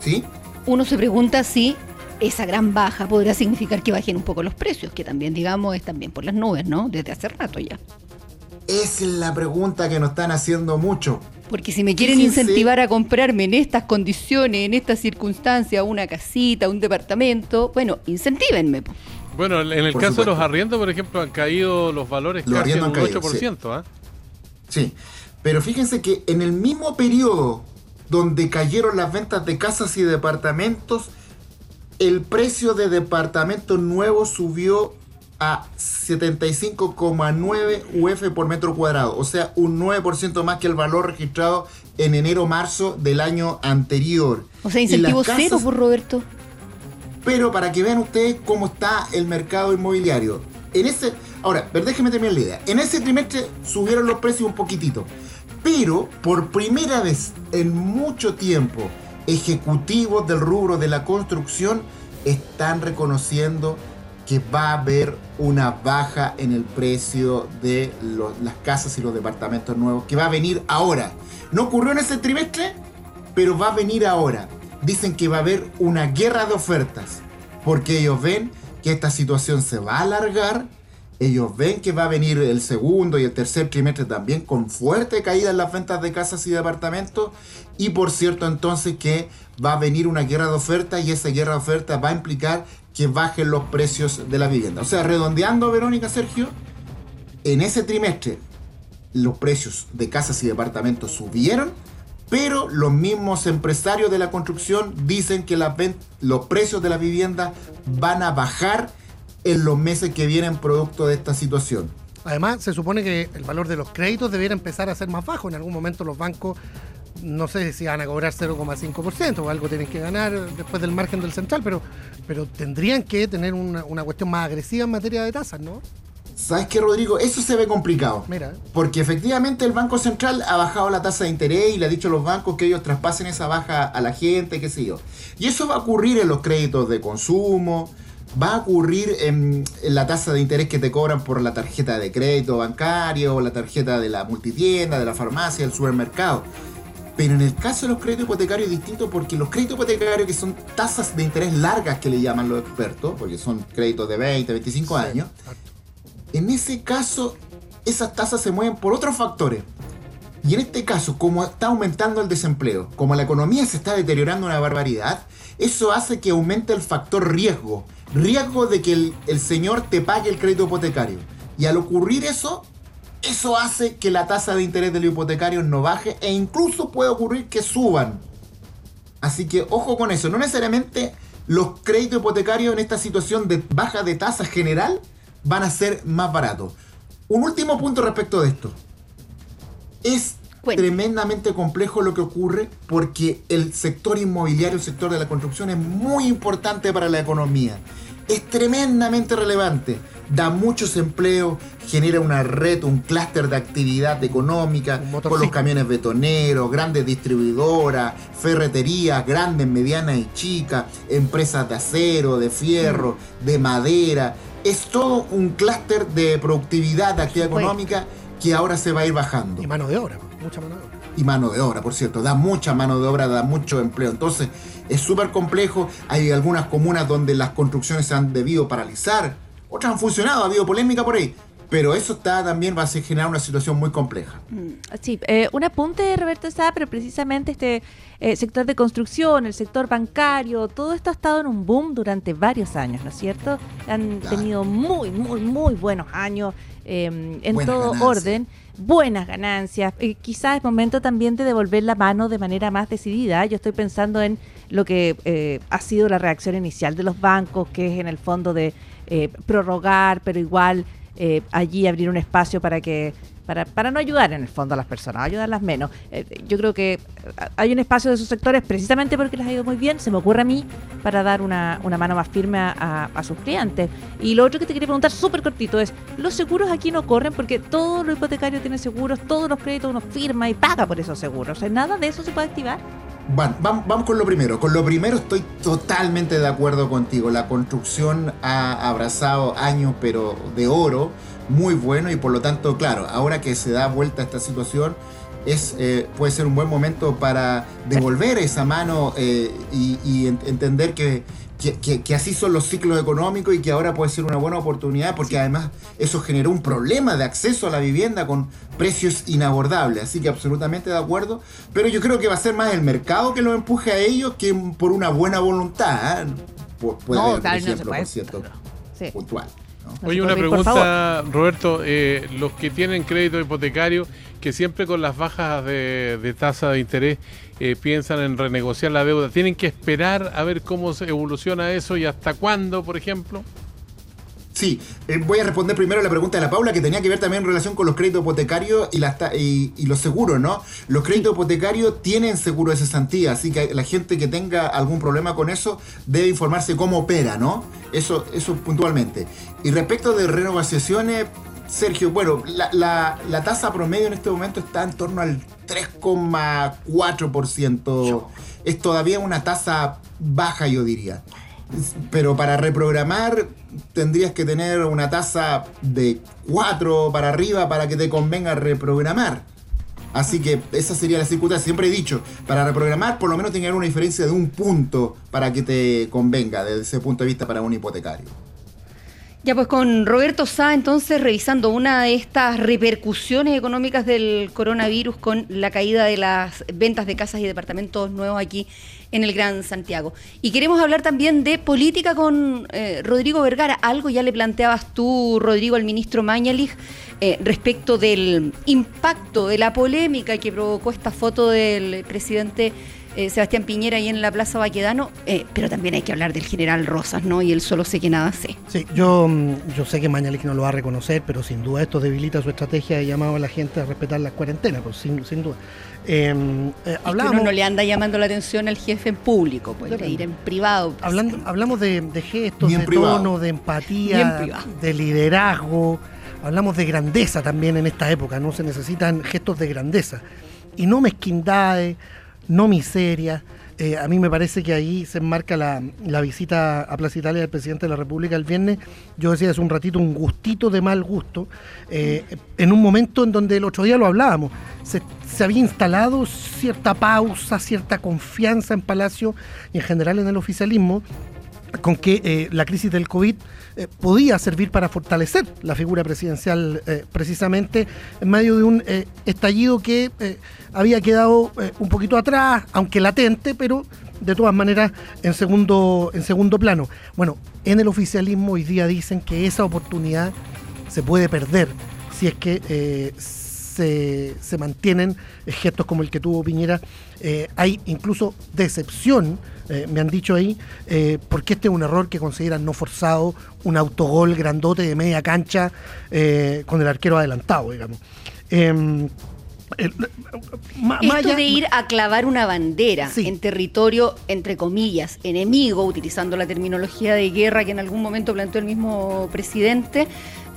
¿sí? Uno se pregunta si esa gran baja podrá significar que bajen un poco los precios, que también, digamos, están bien por las nubes, ¿no? Desde hace rato ya. Esa es la pregunta que nos están haciendo mucho. Porque si me quieren incentivar a comprarme en estas condiciones, en estas circunstancias, una casita, un departamento, bueno, incentívenme. Bueno, en el caso de los arriendos, por ejemplo, han caído los valores casi en un 8%. ¿ah? sí, pero fíjense que en el mismo periodo donde cayeron las ventas de casas y departamentos, el precio de departamentos nuevos subió a 75,9 UF por metro cuadrado, o sea, un 9% más que el valor registrado en enero-marzo del año anterior. O sea, incentivo cero por Roberto. Pero para que vean ustedes cómo está el mercado inmobiliario. En ese, ahora, déjenme terminar la idea. En ese trimestre subieron los precios un poquitito. Pero por primera vez en mucho tiempo, ejecutivos del rubro de la construcción están reconociendo que va a haber una baja en el precio de las casas y los departamentos nuevos, que va a venir ahora. No ocurrió en ese trimestre, pero va a venir ahora. Dicen que va a haber una guerra de ofertas, porque ellos ven que esta situación se va a alargar ellos ven que va a venir el segundo y el tercer trimestre también con fuerte caída en las ventas de casas y departamentos. Y por cierto, entonces que va a venir una guerra de oferta y esa guerra de oferta va a implicar que bajen los precios de la vivienda. O sea, redondeando, Verónica, Sergio, en ese trimestre los precios de casas y departamentos subieron, pero los mismos empresarios de la construcción dicen que los precios de la vivienda van a bajar en los meses que vienen producto de esta situación. Además, se supone que el valor de los créditos debiera empezar a ser más bajo. En algún momento los bancos, no sé si van a cobrar 0,5% o algo tienen que ganar después del margen del central, pero, pero tendrían que tener una, una cuestión más agresiva en materia de tasas, ¿no? ¿Sabes qué, Rodrigo? Eso se ve complicado. Mira. Porque efectivamente el Banco Central ha bajado la tasa de interés y le ha dicho a los bancos que ellos traspasen esa baja a la gente, qué sé yo. Y eso va a ocurrir en los créditos de consumo, va a ocurrir en, la tasa de interés que te cobran por la tarjeta de crédito bancario, o la tarjeta de la multitienda, de la farmacia, del supermercado. Pero en el caso de los créditos hipotecarios es distinto porque los créditos hipotecarios, que son tasas de interés largas que le llaman los expertos, porque son créditos de 20, 25 años, en ese caso esas tasas se mueven por otros factores. Y en este caso, como está aumentando el desempleo, como la economía se está deteriorando una barbaridad, eso hace que aumente el factor riesgo riesgo de que el, señor te pague el crédito hipotecario. Y al ocurrir eso, eso hace que la tasa de interés de los hipotecarios no baje e incluso puede ocurrir que suban. Así que ojo con eso, no necesariamente los créditos hipotecarios en esta situación de baja de tasa general van a ser más baratos. Un último punto respecto de esto. Es tremendamente complejo lo que ocurre porque el sector inmobiliario, el sector de la construcción es muy importante para la economía. Es tremendamente relevante. Da muchos empleos, genera una red, un clúster de actividad económica con los camiones betoneros, grandes distribuidoras, ferreterías, grandes, medianas y chicas, empresas de acero, de fierro, mm. de madera. Es todo un clúster de productividad, de actividad económica que ahora se va a ir bajando. Y mano de obra mucha mano de obra. Y mano de obra, por cierto, da mucha mano de obra, da mucho empleo. Entonces, es súper complejo. Hay algunas comunas donde las construcciones se han debido paralizar, otras han funcionado, ha habido polémica por ahí. Pero eso está también va a generar una situación muy compleja. Mm, sí, eh, un apunte, Roberto Sá, pero precisamente este eh, sector de construcción, el sector bancario, todo esto ha estado en un boom durante varios años, ¿no es cierto? Han tenido muy, muy, muy buenos años em, en todo orden buenas ganancias. Eh, quizás es momento también de devolver la mano de manera más decidida. Yo estoy pensando en lo que eh, ha sido la reacción inicial de los bancos, que es en el fondo de eh, prorrogar, pero igual allí abrir un espacio para que para, para no ayudar en el fondo a las personas, ayudarlas menos. Eh, yo creo que eh, hay un espacio de esos sectores precisamente porque les ha ido muy bien, se me ocurre a mí, para dar una, una mano más firme a, sus clientes. Y lo otro que te quería preguntar súper cortito es, ¿los seguros aquí no corren? Porque todo lo hipotecario tiene seguros, todos los créditos uno firma y paga por esos seguros. ¿Nada de eso se puede activar? Bueno, vamos, vamos, con lo primero. Con lo primero estoy totalmente de acuerdo contigo. La construcción ha abrazado años, pero de oro muy bueno y por lo tanto, claro, ahora que se da vuelta esta situación, es, eh, puede ser un buen momento para devolver esa mano eh, y, entender que, que, así son los ciclos económicos y que ahora puede ser una buena oportunidad porque además eso generó un problema de acceso a la vivienda con precios inabordables. Así que absolutamente de acuerdo. Pero yo creo que va a ser más el mercado que lo empuje a ellos que por una buena voluntad. ¿eh? Puede no, haber, ejemplo, por cierto, puntual. Oye, una pregunta, Roberto. Eh, los que tienen crédito hipotecario, que siempre con las bajas de, tasa de interés eh, piensan en renegociar la deuda, ¿tienen que esperar a ver cómo se evoluciona eso y hasta cuándo, por ejemplo? Sí, eh, voy a responder primero la pregunta de la Paula, que tenía que ver también en relación con los créditos hipotecarios y, las, y, los seguros, ¿no? Los créditos hipotecarios tienen seguro de cesantía, así que la gente que tenga algún problema con eso debe informarse cómo opera, ¿no? Eso, eso puntualmente. Y respecto de renegociaciones, Sergio, bueno, la, la, la tasa promedio en este momento está en torno al 3,4%. Es todavía una tasa baja, yo diría. Pero para reprogramar tendrías que tener una tasa de 4 para arriba para que te convenga reprogramar. Así que esa sería la circunstancia. Siempre he dicho, para reprogramar por lo menos tener una diferencia de un punto para que te convenga desde ese punto de vista para un hipotecario. Ya pues con Roberto Sá entonces revisando una de estas repercusiones económicas del coronavirus con la caída de las ventas de casas y departamentos nuevos aquí en el Gran Santiago. Y queremos hablar también de política con eh, Rodrigo Vergara. Algo ya le planteabas tú, Rodrigo, al ministro Mañalich eh, respecto del impacto, de la polémica que provocó esta foto del presidente eh, Sebastián Piñera ahí en la Plaza Baquedano, pero también hay que hablar del general Rosas, ¿no? Y él solo sé que nada sé. Sí, yo, mm, yo sé que Mañalich no lo va a reconocer, pero sin duda esto debilita su estrategia de llamado a la gente a respetar las cuarentenas, pues sin, sin duda. Eh, eh uno no le anda llamando la atención al jefe en público, puede ir en privado. Hablando, hablamos de, gestos, de tono, de empatía, de liderazgo. Hablamos de grandeza también en esta época, no se necesitan gestos de grandeza. Y no mezquindades, no miseria. Eh, a mí me parece que ahí se enmarca la, visita a Plaza Italia del presidente de la República el viernes. Yo decía hace un ratito, un gustito de mal gusto, eh, en un momento en donde el otro día lo hablábamos. Se, había instalado cierta pausa, cierta confianza en Palacio y en general en el oficialismo con que eh, la crisis del COVID eh, podía servir para fortalecer la figura presidencial eh, precisamente en medio de un estallido que había quedado un poquito atrás, aunque latente, pero de todas maneras en segundo, en segundo plano. Bueno, en el oficialismo hoy día dicen que esa oportunidad se puede perder si es que se, se, mantienen gestos como el que tuvo Piñera. hay incluso decepción eh, me han dicho ahí, eh, porque este es un error que consideran no forzado, un autogol grandote de media cancha eh, con el arquero adelantado, digamos. Em, Esto de ir a clavar una bandera en territorio, entre comillas, enemigo, utilizando la terminología de guerra que en algún momento planteó el mismo presidente,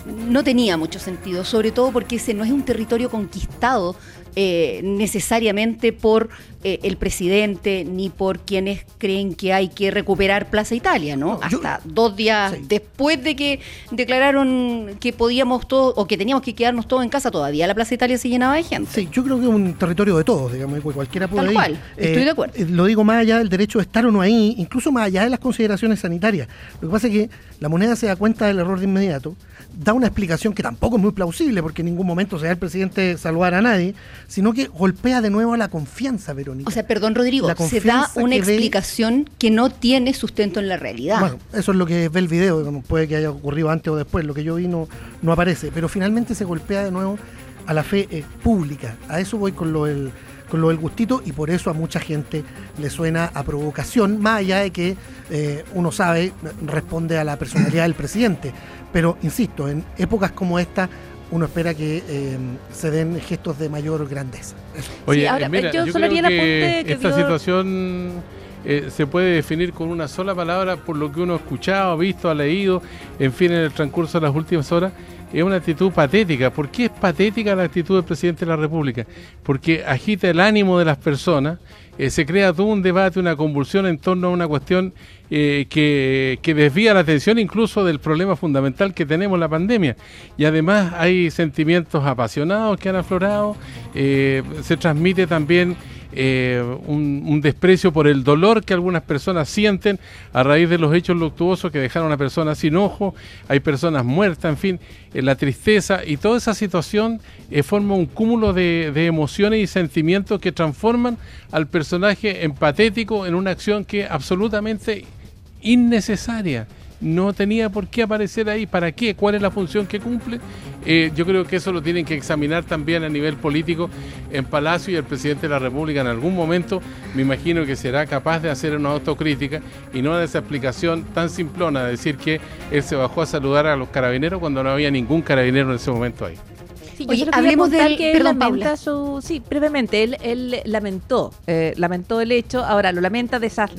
no tenía mucho sentido, sobre todo porque ese no es un territorio conquistado eh, necesariamente por eh, el presidente ni por quienes creen que hay que recuperar Plaza Italia, ¿no? Hasta dos días después de que declararon que podíamos todos o que teníamos que quedarnos todos en casa, todavía la Plaza Italia se llenaba de gente. Sí, yo creo que es un territorio de todos, digamos, cualquiera puede Tal cual, estoy de acuerdo. Eh, lo digo más allá del derecho de estar o no ahí, incluso más allá de las consideraciones sanitarias. Lo que pasa es que la moneda se da cuenta del error de inmediato, da una explicación que tampoco es muy plausible, porque en ningún momento se da el presidente saludar a nadie, sino que golpea de nuevo la confianza, O sea, perdón, Rodrigo, se da una explicación que no tiene sustento en la realidad. Bueno, eso es lo que ve el video, puede que haya ocurrido antes o después, lo que yo vi no, no aparece, pero finalmente se golpea de nuevo a la fe eh, pública. A eso voy con lo del con lo del gustito y por eso a mucha gente le suena a provocación, más allá de que eh, uno sabe, responde a la personalidad del presidente. Pero, insisto, en épocas como esta uno espera que eh, se den gestos de mayor grandeza. Oye, mira, yo, solo creo que, esta situación eh, se puede definir con una sola palabra por lo que uno ha escuchado, visto, ha leído, en fin, en el transcurso de las últimas horas. Es una actitud patética. ¿Por qué es patética la actitud del presidente de la República? Porque agita el ánimo de las personas, eh, se crea todo un debate, una convulsión en torno a una cuestión eh, que, desvía la atención incluso del problema fundamental que tenemos, la pandemia. Y además hay sentimientos apasionados que han aflorado, eh, se transmite también eh, un, desprecio por el dolor que algunas personas sienten a raíz de los hechos luctuosos que dejaron a una persona sin ojo, hay personas muertas, en fin, eh, la tristeza y toda esa situación eh, forma un cúmulo de, de, emociones y sentimientos que transforman al personaje en patético en una acción que es absolutamente innecesaria no tenía por qué aparecer ahí. ¿Para qué? ¿Cuál es la función que cumple? Eh, yo creo que eso lo tienen que examinar también a nivel político en Palacio y el presidente de la República en algún momento me imagino que será capaz de hacer una autocrítica y no de esa explicación tan simplona de decir que él se bajó a saludar a los carabineros cuando no había ningún carabinero en ese momento ahí. Oye, hablemos del que perdón, lamenta su, sí, brevemente, él, él lamentó, eh, lamentó el hecho, ahora lo lamenta de esas,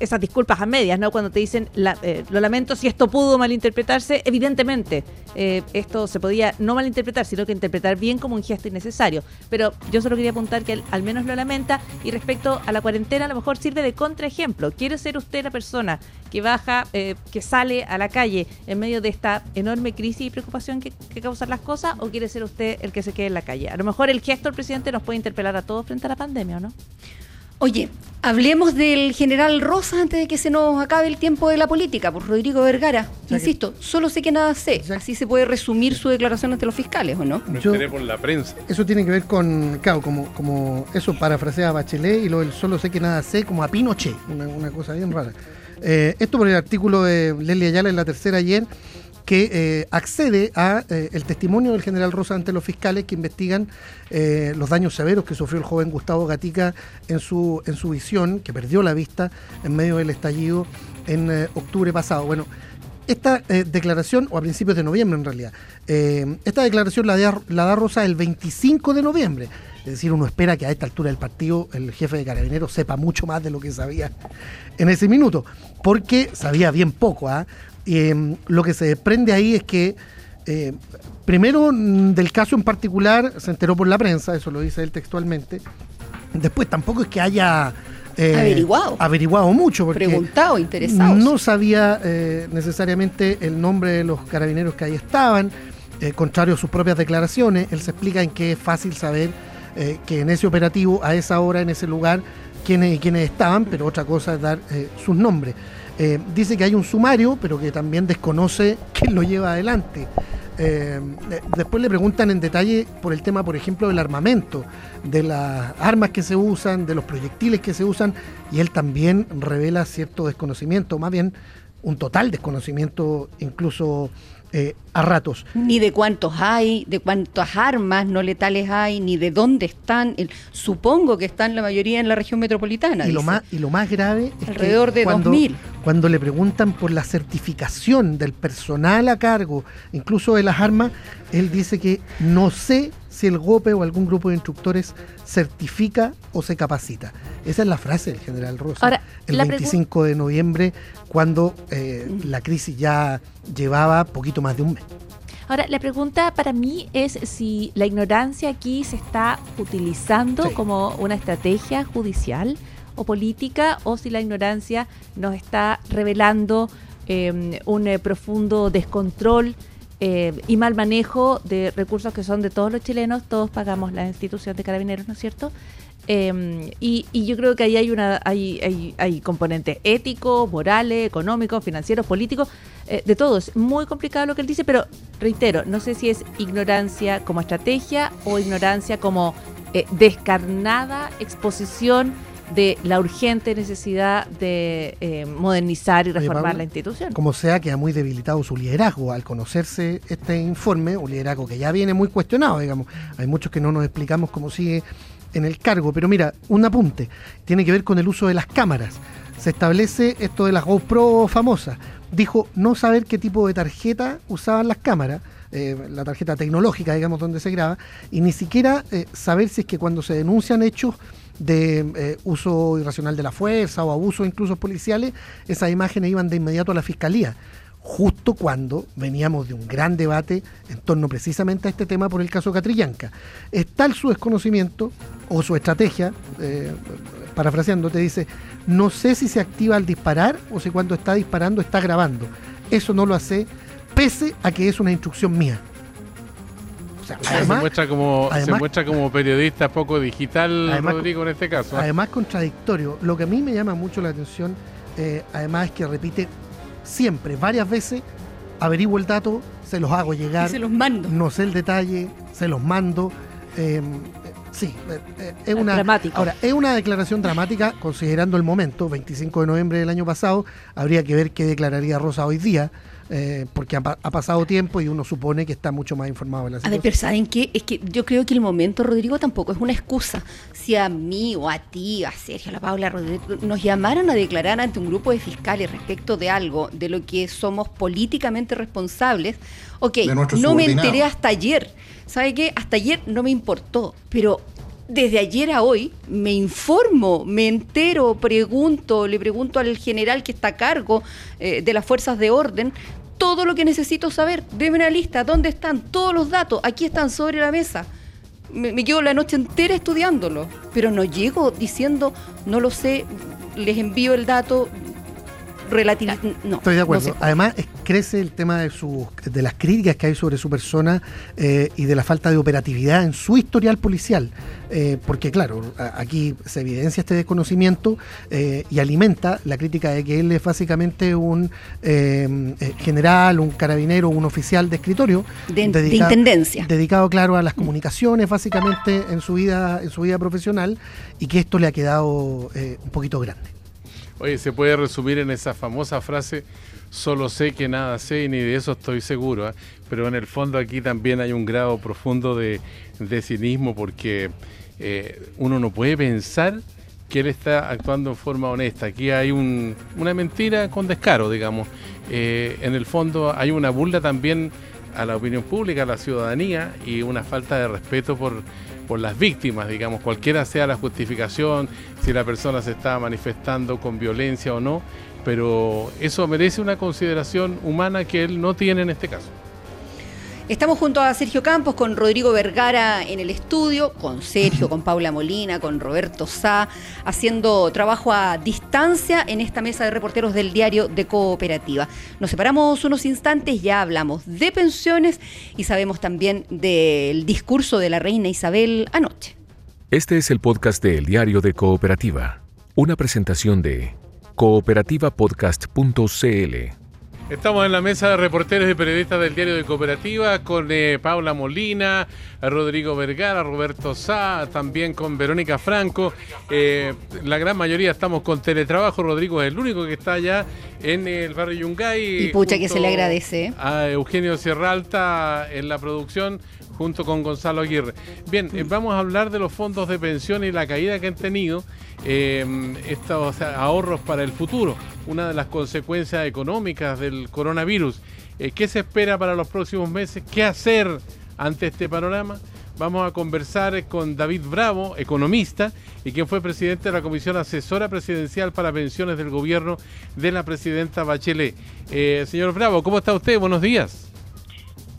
esas disculpas a medias, ¿no? Cuando te dicen, eh, lo lamento si esto pudo malinterpretarse, evidentemente, eh, esto se podía no malinterpretar, sino que interpretar bien como un gesto innecesario. Pero yo solo quería apuntar que él al menos lo lamenta y respecto a la cuarentena a lo mejor sirve de contraejemplo. ¿Quiere ser usted la persona que baja, que sale a la calle en medio de esta enorme crisis y preocupación que, que causan las cosas o quiere ser usted el que se quede en la calle. A lo mejor el gesto del presidente nos puede interpelar a todos frente a la pandemia, ¿o no? Oye, hablemos del general Rosa antes de que se nos acabe el tiempo de la política, por Rodrigo Vergara. Insisto, solo sé que nada sé. Así se puede resumir su declaración ante los fiscales, ¿o no? Me enteré por la prensa. Eso tiene que ver con, claro, como, como eso parafrasea a Bachelet y lo del solo sé que nada sé, como a Pinochet, una, cosa bien rara. Eh, esto por el artículo de Leslie Ayala en la tercera ayer, que eh, accede a eh, el testimonio del general Rosa ante los fiscales que investigan eh, los daños severos que sufrió el joven Gustavo Gatica en su, en su visión, que perdió la vista en medio del estallido en octubre pasado. Bueno, esta declaración, o a principios de noviembre en realidad, esta declaración la da, la da Rosa el 25 de noviembre. Es decir, uno espera que a esta altura del partido el jefe de carabineros sepa mucho más de lo que sabía en ese minuto, porque sabía bien poco. ¿ah? Em, lo que se desprende ahí es que, eh, primero, mm, del caso en particular, se enteró por la prensa, eso lo dice él textualmente. Después, tampoco es que haya. Eh, averiguado. Averiguado mucho. Porque Preguntado, interesado. No sabía eh, necesariamente el nombre de los carabineros que ahí estaban, contrario a sus propias declaraciones. Él se explica en que es fácil saber que en ese operativo, a esa hora, en ese lugar, quiénes, quiénes estaban, pero otra cosa es dar sus nombres. Eh, dice que hay un sumario, pero que también desconoce quién lo lleva adelante. Eh, después le preguntan en detalle por el tema, por ejemplo, del armamento, de las armas que se usan, de los proyectiles que se usan, y él también revela cierto desconocimiento, más bien un total desconocimiento incluso eh, a ratos. Ni de cuántos hay, de cuántas armas no letales hay, ni de dónde están. supongo que están la mayoría en la región metropolitana. Y, lo más, y lo más grave es Alrededor de cuando, 2000. cuando le preguntan por la certificación del personal a cargo, incluso de las armas, él dice que no sé si el GOPE o algún grupo de instructores certifica o se capacita. Esa es la frase del general Rosa. el 25 de noviembre, cuando eh, la crisis ya llevaba poquito más de un mes. Ahora, la pregunta para mí es si la ignorancia aquí se está utilizando como una estrategia judicial o política o si la ignorancia nos está revelando em, un eh, profundo descontrol eh, y mal manejo de recursos que son de todos los chilenos, todos pagamos la institución de carabineros, ¿no es cierto? Em, y, yo creo que ahí hay una hay, hay, hay componentes éticos, morales, económicos, financieros, políticos, eh, de todo. Es muy complicado lo que él dice, pero reitero, no sé si es ignorancia como estrategia o ignorancia como eh, descarnada exposición de la urgente necesidad de eh, modernizar y reformar la institución. Como sea, que ha muy debilitado su liderazgo al conocerse este informe, un liderazgo que ya viene muy cuestionado, digamos. Hay muchos que no nos explicamos cómo sigue en el cargo, pero mira, un apunte, tiene que ver con el uso de las cámaras. Se establece esto de las GoPro famosas. Dijo no saber qué tipo de tarjeta usaban las cámaras, eh, la tarjeta tecnológica, digamos, donde se graba, y ni siquiera eh, saber si es que cuando se denuncian hechos de eh, uso irracional de la fuerza o abusos incluso policiales, esas imágenes iban de inmediato a la fiscalía, justo cuando veníamos de un gran debate en torno precisamente a este tema por el caso Catrillanca. Es tal su desconocimiento o su estrategia, parafraseando, te dice, no sé si se activa al disparar o si cuando está disparando está grabando. Eso no lo hace, pese a que es una instrucción mía se muestra como se muestra como periodista poco digital, Rodrigo, en este caso. ¿eh? Además, contradictorio. Lo que a mí me llama mucho la atención, eh, además, es que repite siempre, varias veces, averiguo el dato, se los hago llegar. se los mando. No sé el detalle, se los mando. Em, sí, es una. Ahora, es una declaración dramática considerando el momento, 25 de noviembre del año pasado. Habría que ver qué declararía Rosa hoy día. Eh, porque ha, pasado tiempo y uno supone que está mucho más informado en la situación. A ver, pero ¿saben qué? Es que yo creo que el momento, Rodrigo, tampoco es una excusa. Si a mí o a ti, a Sergio, a la Paula, Rodrigo, nos llamaran a declarar ante un grupo de fiscales respecto de algo de lo que somos políticamente responsables, ok, no me enteré hasta ayer. ¿Sabe qué? Hasta ayer no me importó, pero desde ayer a hoy me informo, me entero, pregunto, le pregunto al general que está a cargo eh, de las fuerzas de orden todo lo que necesito saber. Deme una lista, ¿dónde están? Todos los datos, aquí están sobre la mesa. Me, quedo la noche entera estudiándolo, pero no llego diciendo, no lo sé, les envío el dato, relativo. No, Estoy de acuerdo. Además, crece el tema de, sus, de las críticas que hay sobre su persona eh, y de la falta de operatividad en su historial policial. Eh, porque, claro, aquí se evidencia este desconocimiento eh, y alimenta la crítica de que él es básicamente un general, un carabinero, un oficial de escritorio. De, intendencia. Dedicado, claro, a las comunicaciones, básicamente, en su vida, en su vida profesional, y que esto le ha quedado un poquito grande. Oye, se puede resumir en esa famosa frase, solo sé que nada sé y ni de eso estoy seguro, ¿eh? pero en el fondo aquí también hay un grado profundo de, cinismo porque eh, uno no puede pensar que él está actuando en forma honesta. Aquí hay una mentira con descaro, digamos. Eh, en el fondo hay una burla también a la opinión pública, a la ciudadanía y una falta de respeto por, por las víctimas, digamos, cualquiera sea la justificación, si la persona se está manifestando con violencia o no, pero eso merece una consideración humana que él no tiene en este caso. Estamos junto a Sergio Campos, con Rodrigo Vergara en el estudio, con Sergio, con Paula Molina, con Roberto Sá, haciendo trabajo a distancia en esta mesa de reporteros del diario de Cooperativa. Nos separamos unos instantes, ya hablamos de pensiones y sabemos también del discurso de la reina Isabel anoche. Este es el podcast del diario de Cooperativa, una presentación de cooperativapodcast.cl. Estamos en la mesa de reporteros y periodistas del diario de Cooperativa con eh, Paula Molina, Rodrigo Vergara, Roberto Sá, también con Verónica Franco. Eh, la gran mayoría estamos con teletrabajo. Rodrigo es el único que está allá en el barrio Yungay. Y pucha que se le agradece. A Eugenio Sierralta en la producción junto con Gonzalo Aguirre. Bien, eh, vamos a hablar de los fondos de pensión y la caída que han tenido estos ahorros para el futuro una de las consecuencias económicas del coronavirus. Eh, ¿Qué se espera para los próximos meses? ¿Qué hacer ante este panorama? Vamos a conversar con David Bravo, economista, y quien fue presidente de la Comisión Asesora Presidencial para Pensiones del Gobierno de la Presidenta Bachelet. Eh, señor Bravo, ¿cómo está usted? Buenos días.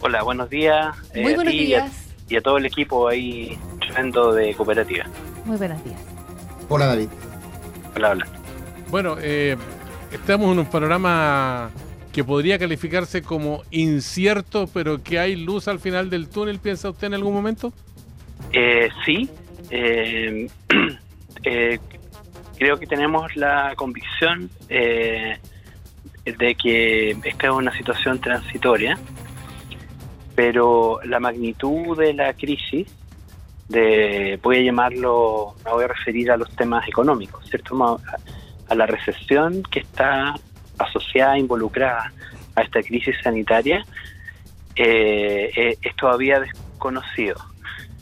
Hola, buenos días. Eh, Muy buenos días. Y a, todo el equipo ahí tremendo de cooperativa. Muy buenos días. Hola, David. Hola, hola. Bueno, eh, estamos en un panorama que podría calificarse como incierto, pero que hay luz al final del túnel, ¿piensa usted en algún momento? Eh, sí. Eh, eh, creo que tenemos la convicción de que esta es una situación transitoria, pero la magnitud de la crisis, de, voy a llamarlo, me voy a referir a los temas económicos, ¿cierto? a la recesión que está asociada, involucrada a esta crisis sanitaria, eh, eh, es todavía desconocido.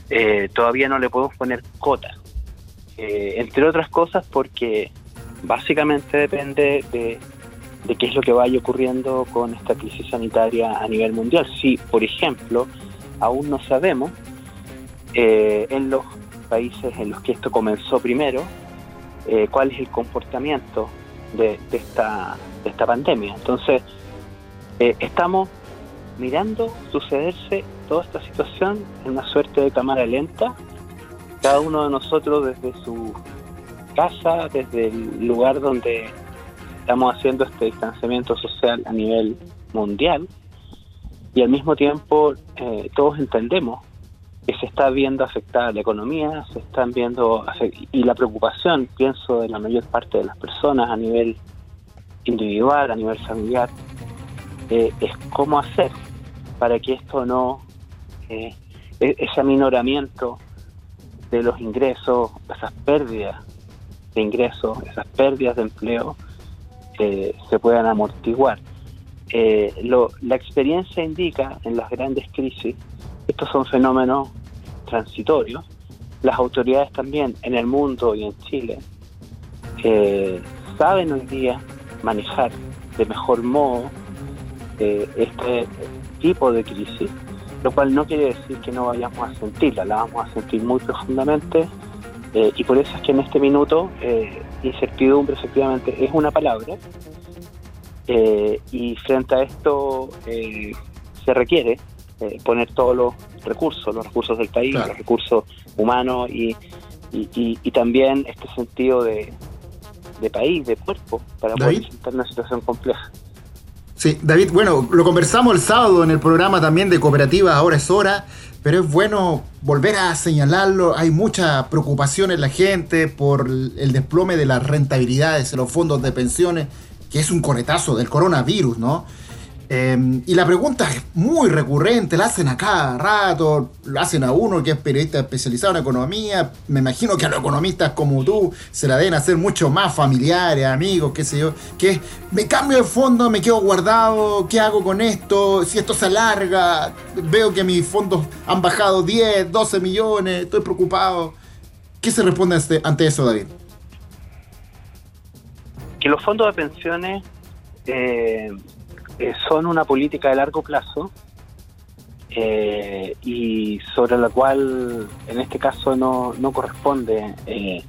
Eh, todavía no le podemos poner cota. entre otras cosas porque básicamente depende de, de, qué es lo que vaya ocurriendo con esta crisis sanitaria a nivel mundial. Si, por ejemplo, aún no sabemos en los países en los que esto comenzó primero, eh, cuál es el comportamiento de, esta, de esta pandemia. Entonces, eh, estamos mirando sucederse toda esta situación en una suerte de cámara lenta, cada uno de nosotros desde su casa, desde el lugar donde estamos haciendo este distanciamiento social a nivel mundial, y al mismo tiempo eh, todos entendemos que se está viendo afectada la economía, se están viendo y la preocupación, pienso, de la mayor parte de las personas a nivel individual, a nivel familiar, eh, es cómo hacer para que esto no, eh, e-, ese aminoramiento de los ingresos, esas pérdidas de ingresos, esas pérdidas de empleo, eh, se puedan amortiguar. la experiencia indica en las grandes crisis estos son fenómenos transitorios. Las autoridades también en el mundo y en Chile eh, saben hoy día manejar de mejor modo eh, este tipo de crisis, lo cual no quiere decir que no vayamos a sentirla, la vamos a sentir muy profundamente eh, y por eso es que en este minuto incertidumbre efectivamente es una palabra y frente a esto se requiere eh, poner todos los recursos, los recursos del país, los recursos humanos y, y, también este sentido de, país, de cuerpo, para poder enfrentar una situación compleja. Sí, David, bueno, lo conversamos el sábado en el programa también de cooperativas, ahora es hora, pero es bueno volver a señalarlo, hay mucha preocupación en la gente por el desplome de las rentabilidades en los fondos de pensiones, que es un coretazo del coronavirus, ¿no? Em, y la pregunta es muy recurrente, la hacen a cada rato, lo hacen a uno que es periodista especializado en economía, me imagino que a los economistas como tú se la deben hacer mucho más familiares, amigos, qué sé yo, que me cambio de fondo, me quedo guardado, ¿qué hago con esto? Si esto se alarga, veo que mis fondos han bajado 10, 12 millones, estoy preocupado. ¿Qué se responde ante eso, David? Que los fondos de pensiones... Eh eh, son una política de largo plazo eh, y sobre la cual en este caso no, no corresponde eh,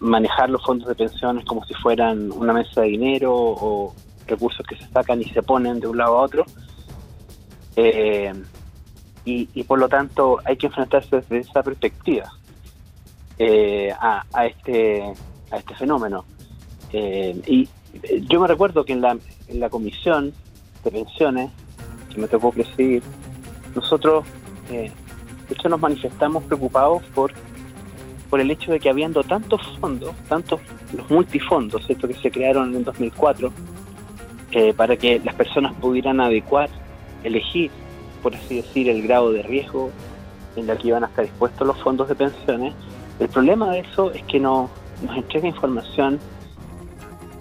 manejar los fondos de pensiones como si fueran una mesa de dinero o recursos que se sacan y se ponen de un lado a otro. Y, por lo tanto hay que enfrentarse desde esa perspectiva a, a, este, a este fenómeno. y yo me recuerdo que en la, en la comisión de pensiones que me tocó presidir, nosotros, eh, nos manifestamos preocupados por, por el hecho de que habiendo tantos fondos, tantos los multifondos, ¿cierto? que se crearon en 2004, eh, para que las personas pudieran adecuar, elegir, por así decir, el grado de riesgo en el que iban a estar dispuestos los fondos de pensiones, el problema de eso es que no, nos entrega información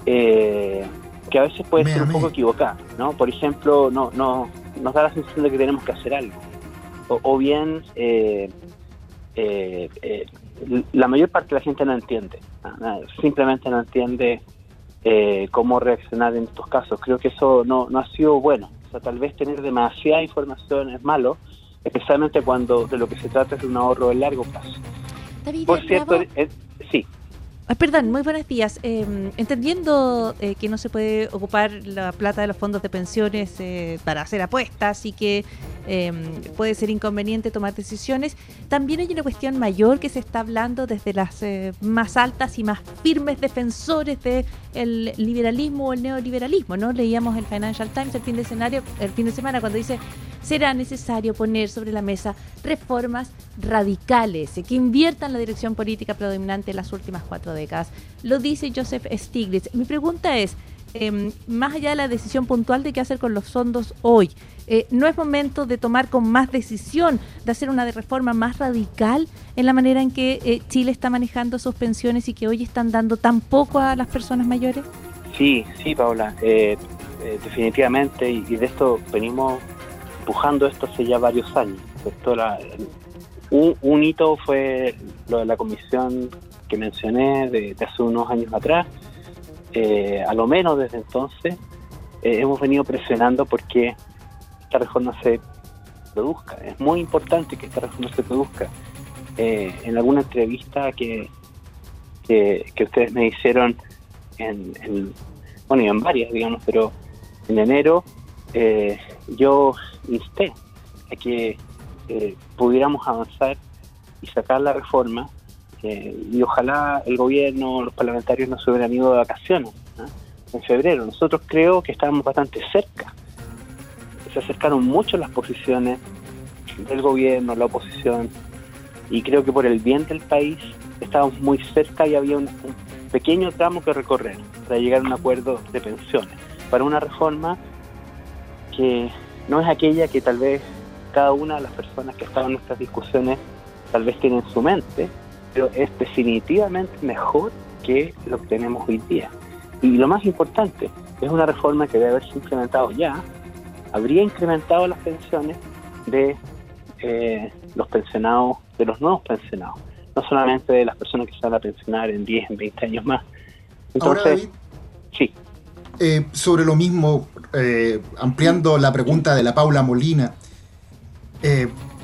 eh, que a veces puede ser un poco equivocada, ¿no? Por ejemplo, no, no, nos da la sensación de que tenemos que hacer algo. O, bien, eh, eh, eh, la mayor parte de la gente no entiende, simplemente no entiende cómo reaccionar en estos casos. Creo que eso no, no ha sido bueno. O sea, tal vez tener demasiada información es malo, especialmente cuando de lo que se trata es de un ahorro de largo plazo. Por cierto, sí. Ah, perdón, muy buenos días. Em, entendiendo eh, que no se puede ocupar la plata de los fondos de pensiones eh, para hacer apuestas y que em, puede ser inconveniente tomar decisiones, también hay una cuestión mayor que se está hablando desde las eh, más altas y más firmes defensores del liberalismo o el neoliberalismo. ¿no? Leíamos el Financial Times el fin, de de semana cuando dice será necesario poner sobre la mesa reformas radicales que inviertan la dirección política predominante en las últimas cuatro décadas. Lo dice Joseph Stiglitz. Mi pregunta es, em, más allá de la decisión puntual de qué hacer con los fondos hoy, eh, ¿no es momento de tomar con más decisión, de hacer una reforma más radical en la manera en que eh, Chile está manejando sus pensiones y que hoy están dando tan poco a las personas mayores? Sí, sí, Paula, eh, definitivamente, y, de esto venimos empujando esto hace ya varios años. Esto un, hito fue lo de la comisión que mencioné de, hace unos años atrás, eh, a lo menos desde entonces, eh, hemos venido presionando porque esta reforma se produzca. Es muy importante que esta reforma se produzca. Eh, en alguna entrevista que, que, ustedes me hicieron en, bueno, y en varias, digamos, pero en enero yo insté a que pudiéramos avanzar y sacar la reforma y ojalá el gobierno, los parlamentarios no se hubieran ido de vacaciones en febrero. Nosotros creo que estábamos bastante cerca. Se acercaron mucho las posiciones del gobierno, la oposición, y creo que por el bien del país estábamos muy cerca y había un, pequeño tramo que recorrer para llegar a un acuerdo de pensiones, para una reforma que no es aquella que tal vez cada una de las personas que estaban en estas discusiones tal vez tiene en su mente, pero es definitivamente mejor que lo que tenemos hoy día. Y lo más importante, es una reforma que debe haberse implementado ya, habría incrementado las pensiones de eh, los pensionados, de los nuevos pensionados, no solamente de las personas que se van a pensionar en 10, en 20 años más. Entonces, Ahora, David, sí. Eh, sobre lo mismo, eh, ampliando la pregunta de la Paula Molina,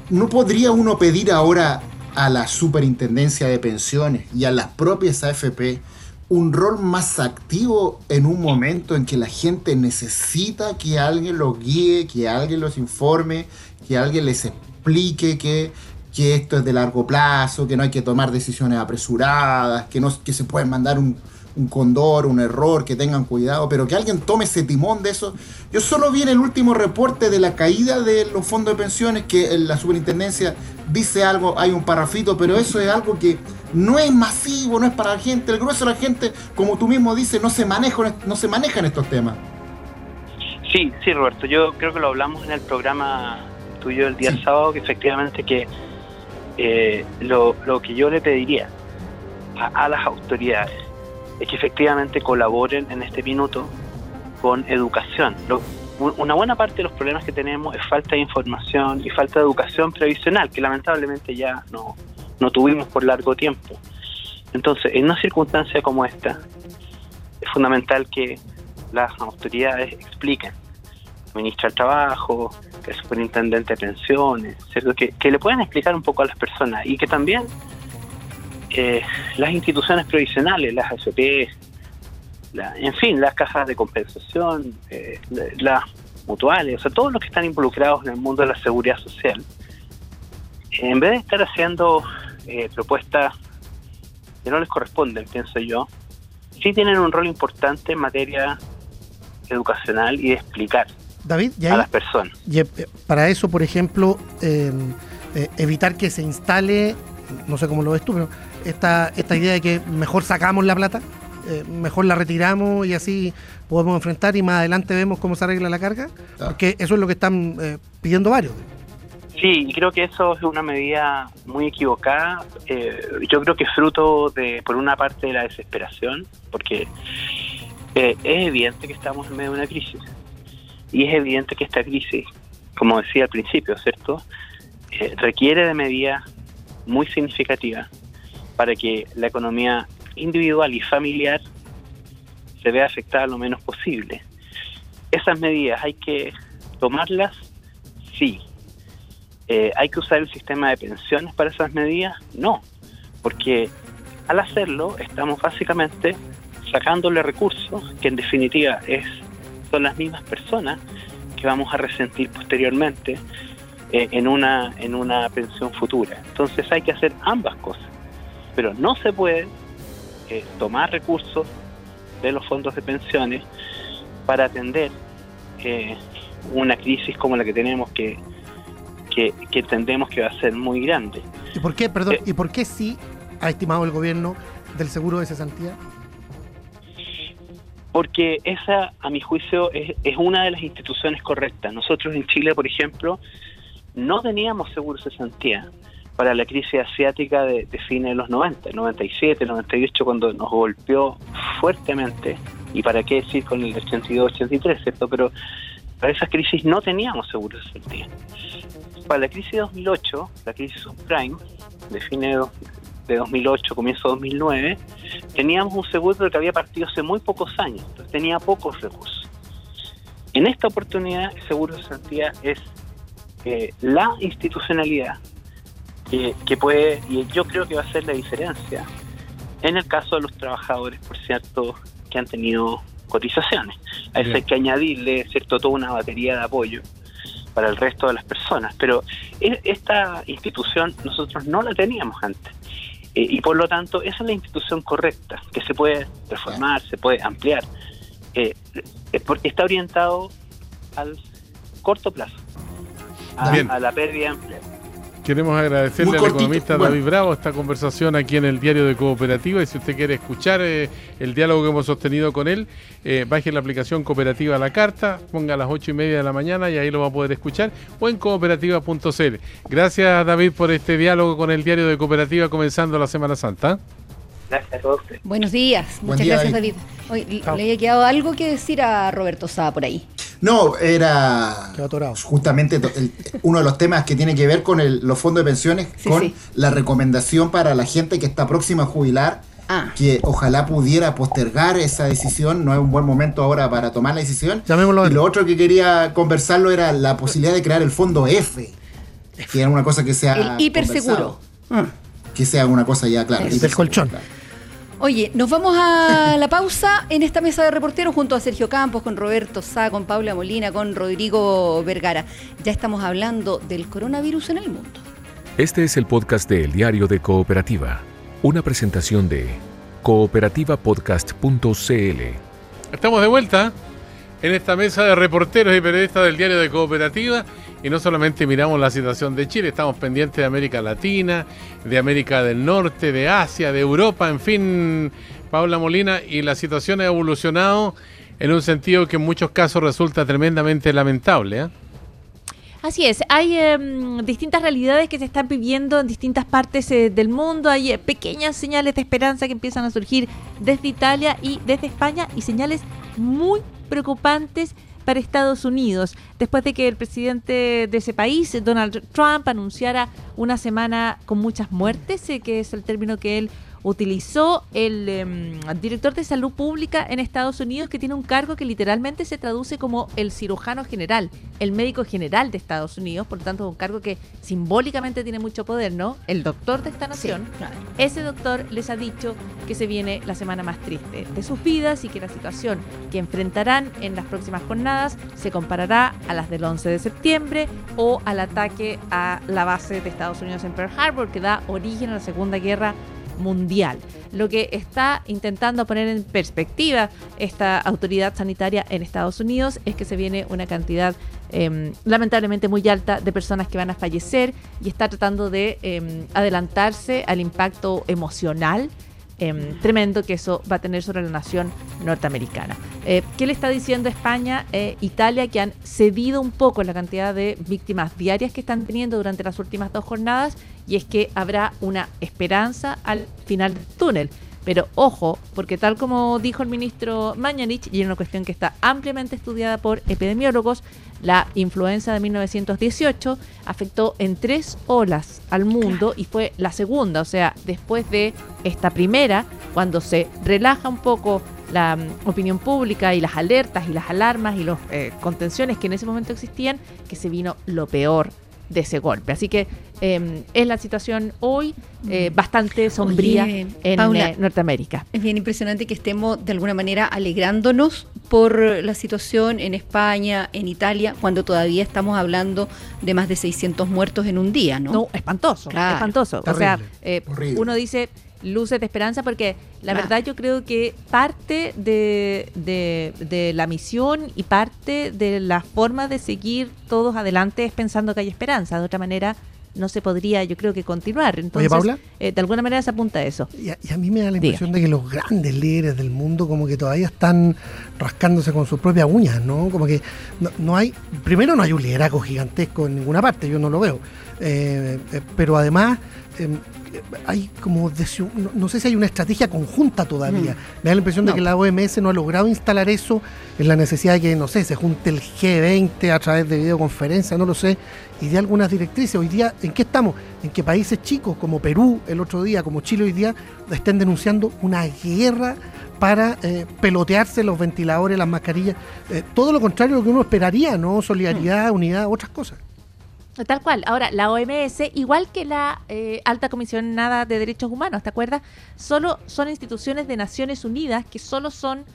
¿no podría uno pedir ahora a la superintendencia de pensiones y a las propias AFP un rol más activo en un momento en que la gente necesita que alguien los guíe, que alguien los informe, que alguien les explique que, que esto es de largo plazo, que no hay que tomar decisiones apresuradas, que, no, que se puede mandar un, un condor, un error, que tengan cuidado, pero que alguien tome ese timón de eso. Yo solo vi en el último reporte de la caída de los fondos de pensiones que la superintendencia dice algo, hay un parrafito, pero eso es algo que no es masivo, no es para la gente. El grueso de la gente, como tú mismo dices, no se maneja, no se manejan estos temas. Sí, sí, Roberto. Yo creo que lo hablamos en el programa tuyo el día sábado, que efectivamente que eh, lo, que yo le pediría a las autoridades es que efectivamente colaboren en este minuto con educación. una buena parte de los problemas que tenemos es falta de información y falta de educación previsional, que lamentablemente ya no, no tuvimos por largo tiempo. Entonces, en una circunstancia como esta, es fundamental que las autoridades expliquen, el ministro del Trabajo, el superintendente de pensiones, Que, que le puedan explicar un poco a las personas y que también eh, las instituciones previsionales, las AFP, en fin, las cajas de compensación, eh, las mutuales, o sea, todos los que están involucrados en el mundo de la seguridad social, en vez de estar haciendo eh, propuestas que no les corresponden, pienso yo, sí tienen un rol importante en materia educacional y de explicar David, a las personas. Y para eso, por ejemplo, evitar que se instale, no sé cómo lo ves tú, pero esta, esta idea de que mejor sacamos la plata, eh, mejor la retiramos y así podemos enfrentar y más adelante vemos cómo se arregla la carga, porque eso es lo que están eh, pidiendo varios. Sí, y creo que eso es una medida muy equivocada. Eh, yo creo que es fruto de, por una parte, de la desesperación, porque es evidente que estamos en medio de una crisis. Y es evidente que esta crisis, como decía al principio, ¿cierto? requiere de medidas muy significativas para que la economía individual y familiar se vea afectada lo menos posible. Esas medidas hay que tomarlas, sí. Eh, ¿Hay que usar el sistema de pensiones para esas medidas? No, porque al hacerlo estamos básicamente sacándole recursos que en definitiva son las mismas personas que vamos a resentir posteriormente eh, en, una, en una pensión futura. Entonces hay que hacer ambas cosas pero no se puede eh, tomar recursos de los fondos de pensiones para atender eh, una crisis como la que tenemos que, que, entendemos que va a ser muy grande. ¿Y por qué, perdón, eh, y por qué sí ha estimado el gobierno del seguro de cesantía? Porque esa, a mi juicio, es, es una de las instituciones correctas. Nosotros en Chile, por ejemplo, no teníamos seguro de cesantía para la crisis asiática de, fines de los 90, 97, 98, cuando nos golpeó fuertemente, y para qué decir con el 82, 83, ¿cierto? Pero para esas crisis no teníamos seguros de sentido. Para la crisis de 2008, la crisis subprime, de fines de 2008, comienzo de 2009, teníamos un seguro que había partido hace muy pocos años, entonces tenía pocos recursos. En esta oportunidad, el seguro de sentido es eh, la institucionalidad que, puede, y yo creo que va a ser la diferencia en el caso de los trabajadores, por cierto, que han tenido cotizaciones. A eso hay que añadirle, cierto, toda una batería de apoyo para el resto de las personas. Pero e, esta institución nosotros no la teníamos antes. Eh, y por lo tanto, esa es la institución correcta, que se puede reformar, se puede ampliar, eh, porque está orientado al corto plazo a, la pérdida de empleo. Queremos agradecerle al economista David Bravo esta conversación aquí en el diario de Cooperativa y si usted quiere escuchar eh, el diálogo que hemos sostenido con él, eh, baje la aplicación Cooperativa a la Carta, ponga a las ocho y media de la mañana y ahí lo va a poder escuchar o en cooperativa.cl. Gracias David por este diálogo con el diario de Cooperativa comenzando la Semana Santa. Gracias a todos. Buenos días, muchas gracias David. le había quedado algo que decir a Roberto Sá por ahí. No, era justamente uno de los temas que tiene que ver con los fondos de pensiones, con la recomendación para la gente que está próxima a jubilar, ah. que ojalá pudiera postergar esa decisión, no es un buen momento ahora para tomar la decisión. y lo otro que quería conversarlo era la posibilidad de crear el fondo F, que era una cosa que sea... El hiperseguro. Que sea una cosa ya clara. El colchón. Oye, nos vamos a la pausa en esta mesa de reporteros junto a Sergio Campos, con Roberto Sá, con Paula Molina, con Rodrigo Vergara. Ya estamos hablando del coronavirus en el mundo. Este es el podcast de El Diario de Cooperativa, una presentación de cooperativapodcast.cl. Estamos de vuelta en esta mesa de reporteros y periodistas del Diario de Cooperativa y no solamente miramos la situación de Chile, estamos pendientes de América Latina, de América del Norte, de Asia, de Europa, en fin, Paula Molina, y la situación ha evolucionado en un sentido que en muchos casos resulta tremendamente lamentable. ¿eh? Así es, hay em, distintas realidades que se están viviendo en distintas partes eh, del mundo, hay eh, pequeñas señales de esperanza que empiezan a surgir desde Italia y desde España y señales muy preocupantes para Estados Unidos, después de que el presidente de ese país, Donald Trump, anunciara una semana con muchas muertes, eh, que es el término que él utilizó el em, director de salud pública en Estados Unidos, que tiene un cargo que literalmente se traduce como el cirujano general, el médico general de Estados Unidos, por lo tanto un cargo que simbólicamente tiene mucho poder, ¿no? El doctor de esta nación. Ese doctor les ha dicho que se viene la semana más triste de sus vidas y que la situación que enfrentarán en las próximas jornadas se comparará a las del 11 de septiembre o al ataque a la base de Estados Unidos en Pearl Harbor, que da origen a la Segunda Guerra mundial. Lo que está intentando poner en perspectiva esta autoridad sanitaria en Estados Unidos es que se viene una cantidad em, lamentablemente muy alta de personas que van a fallecer y está tratando de em, adelantarse al impacto emocional Em, tremendo que eso va a tener sobre la nación norteamericana. Eh, ¿Qué le está diciendo España e Italia que han cedido un poco la cantidad de víctimas diarias que están teniendo durante las últimas dos jornadas? Y es que habrá una esperanza al final del túnel. Pero ojo, porque tal como dijo el ministro Mañanich, y es una cuestión que está ampliamente estudiada por epidemiólogos, la influenza de 1918 afectó en tres olas al mundo y fue la segunda, o sea, después de esta primera, cuando se relaja un poco la mm, opinión pública y las alertas y las alarmas y las eh, contenciones que en ese momento existían, que se vino lo peor de ese golpe. Así que eh, es la situación hoy eh, mm. bastante sombría en eh, Norteamérica. Es bien impresionante que estemos de alguna manera alegrándonos por la situación en España, en Italia, cuando todavía estamos hablando de más de 600 muertos en un día, ¿no? No, espantoso, espantoso. o sea, eh, uno dice luces de esperanza porque la verdad yo creo que parte de, de, la misión y parte de la forma de seguir todos adelante es pensando que hay esperanza. De otra manera, no se podría, yo creo que continuar. Entonces, eh, de alguna manera se apunta a eso. Y a, mí me da la impresión de que los grandes líderes del mundo como que todavía están rascándose con sus propias uñas, ¿no? Como que no, hay, primero no hay un liderazgo gigantesco en ninguna parte, yo no lo veo. Eh, eh, pero además em, hay como, no, sé si hay una estrategia conjunta todavía. Mm. Me da la impresión de que la OMS no ha logrado instalar eso en la necesidad de que, no sé, se junte el G20 a través de videoconferencia, no lo sé, y de algunas directrices. Hoy día, ¿en qué estamos? En que países chicos como Perú el otro día, como Chile hoy día, estén denunciando una guerra para eh, pelotearse los ventiladores, las mascarillas. Eh, todo lo contrario de lo que uno esperaría, ¿no? Solidaridad, mm. unidad, otras cosas. Tal cual. Ahora, la OMS, igual que la eh, Alta Comisión Nada de Derechos Humanos, ¿te acuerdas? Solo son instituciones de Naciones Unidas que solo son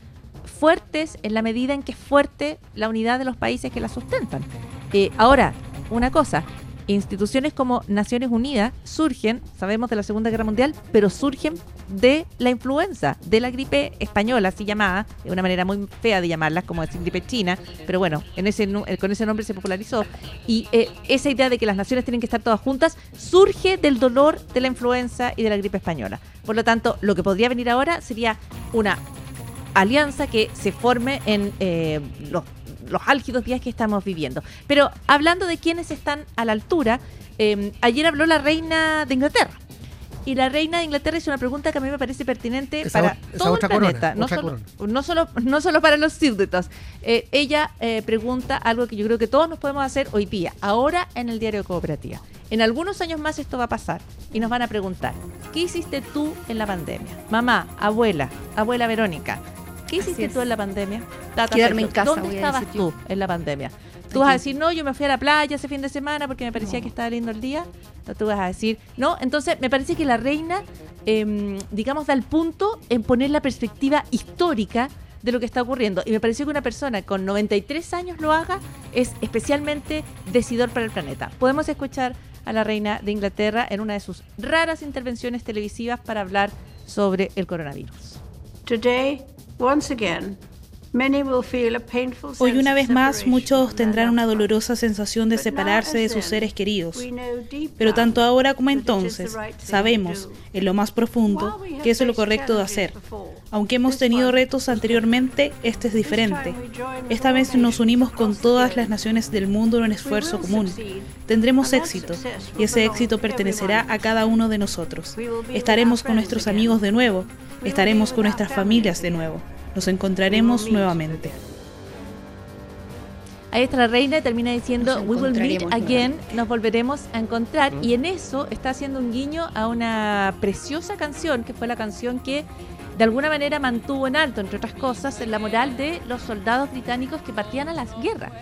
fuertes en la medida en que es fuerte la unidad de los países que la sustentan. Eh, ahora, una cosa, instituciones como Naciones Unidas surgen, sabemos de la Segunda Guerra Mundial, pero surgen de la influenza, de la gripe española, así llamada, de una manera muy fea de llamarla, como decir gripe china, pero bueno, en ese, eh, con ese nombre se popularizó. Y eh, esa idea de que las naciones tienen que estar todas juntas surge del dolor de la influenza y de la gripe española. Por lo tanto, lo que podría venir ahora sería una alianza que se forme en eh, los, los álgidos días que estamos viviendo. Pero hablando de quienes están a la altura, ayer habló la reina de Inglaterra y la reina de Inglaterra hizo una pregunta que a mí me parece pertinente para todo el planeta, no, solo, no, solo, no solo para los súbditos. Eh, ella eh, pregunta algo que yo creo que todos nos podemos hacer hoy día, ahora en el diario cooperativa. En algunos años más esto va a pasar y nos van a preguntar, ¿qué hiciste tú en la pandemia? Mamá, abuela, abuela Verónica, ¿qué hiciste tú en la pandemia? Quedarme en casa. ¿Dónde estabas tú en la pandemia? Tú vas a decir, no, yo me fui a la playa ese fin de semana porque me parecía que estaba lindo el día. No, tú vas a decir, no. Entonces, me parece que la reina, em, digamos, da el punto en poner la perspectiva histórica de lo que está ocurriendo. Y me pareció que una persona con 93 años lo haga es especialmente decidor para el planeta. Podemos escuchar a la reina de Inglaterra en una de sus raras intervenciones televisivas para hablar sobre el coronavirus. Today, once again, Hoy una vez más muchos tendrán una dolorosa sensación de separarse de sus seres queridos. Pero tanto ahora como entonces sabemos, en lo más profundo, que eso es lo correcto de hacer. Aunque hemos tenido retos anteriormente, este es diferente. Esta vez nos unimos con todas las naciones del mundo en un esfuerzo común. Tendremos éxito y ese éxito pertenecerá a cada uno de nosotros. Estaremos con nuestros amigos de nuevo, estaremos con nuestras familias de nuevo. Nos encontraremos nuevamente. Ahí está la reina y termina diciendo, we will meet again, nos volveremos a encontrar. Y en eso está haciendo un guiño a una preciosa canción, que fue la canción que de alguna manera mantuvo en alto, entre otras cosas, la moral de los soldados británicos que partían a las guerras.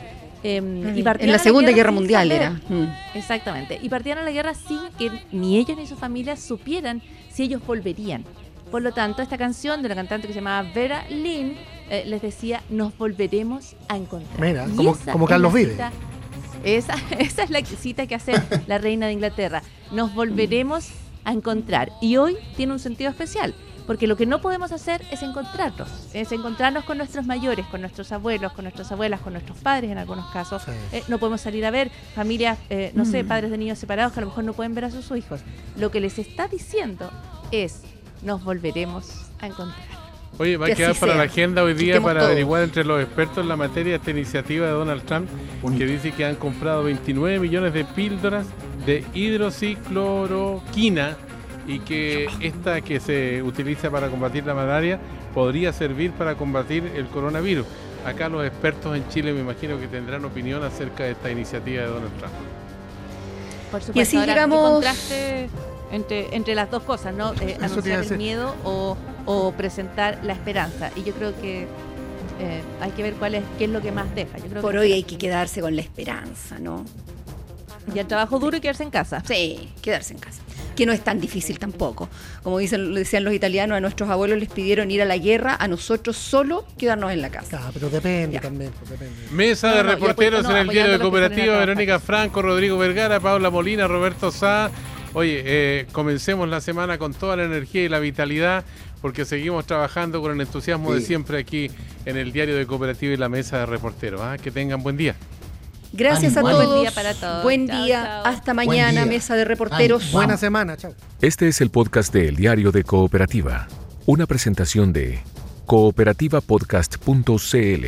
Em, y en la Segunda Guerra, Mundial era. Mm. Exactamente. Y partían a la guerra sin que ni ellos ni su familia supieran si ellos volverían. Por lo tanto, esta canción de la cantante que se llamaba Vera Lynn eh, les decía, nos volveremos a encontrar. Mira, como, Carlos Vive. Esa, esa es la cita que hace la reina de Inglaterra. Nos volveremos a encontrar. Y hoy tiene un sentido especial, porque lo que no podemos hacer es encontrarnos, es encontrarnos con nuestros mayores, con nuestros abuelos, con nuestras abuelas, con nuestros padres en algunos casos. Eh, no podemos salir a ver familias, eh, no sé, mm. padres de niños separados que a lo mejor no pueden ver a sus hijos. Lo que les está diciendo es, nos volveremos a encontrar. Oye, va a quedar para la agenda hoy día para averiguar entre los expertos en la materia esta iniciativa de Donald Trump, que dice que han comprado 29 millones de píldoras de hidroxicloroquina y que esta que se utiliza para combatir la malaria podría servir para combatir el coronavirus. Acá los expertos en Chile me imagino que tendrán opinión acerca de esta iniciativa de Donald Trump. Por supuesto, y así llegamos entre, entre las dos cosas, ¿no? Eh, anunciar el miedo o, o, presentar la esperanza. Y yo creo que eh, hay que ver cuál es, qué es lo que más deja. Yo creo Por hoy hay que quedarse con la esperanza, ¿no? Y el trabajo duro y quedarse en casa. Sí, quedarse en casa. Que no es tan difícil tampoco. Como dicen, decían los italianos, a nuestros abuelos les pidieron ir a la guerra, a nosotros solo quedarnos en la casa. Ah, pero depende también. Pues, Mesa de reporteros en el diario de cooperativa, Verónica Franco, Rodrigo Vergara, Paula Molina, Roberto Sá. Oye, eh, comencemos la semana con toda la energía y la vitalidad, porque seguimos trabajando con el entusiasmo de siempre aquí en el diario de Cooperativa y la mesa de reporteros. ¿ah? Que tengan buen día. Gracias a todos. Buen día para todos. Buen día. Hasta mañana, mesa de reporteros. Buena semana. Chao. Este es el podcast de El Diario de Cooperativa. Una presentación de cooperativapodcast.cl.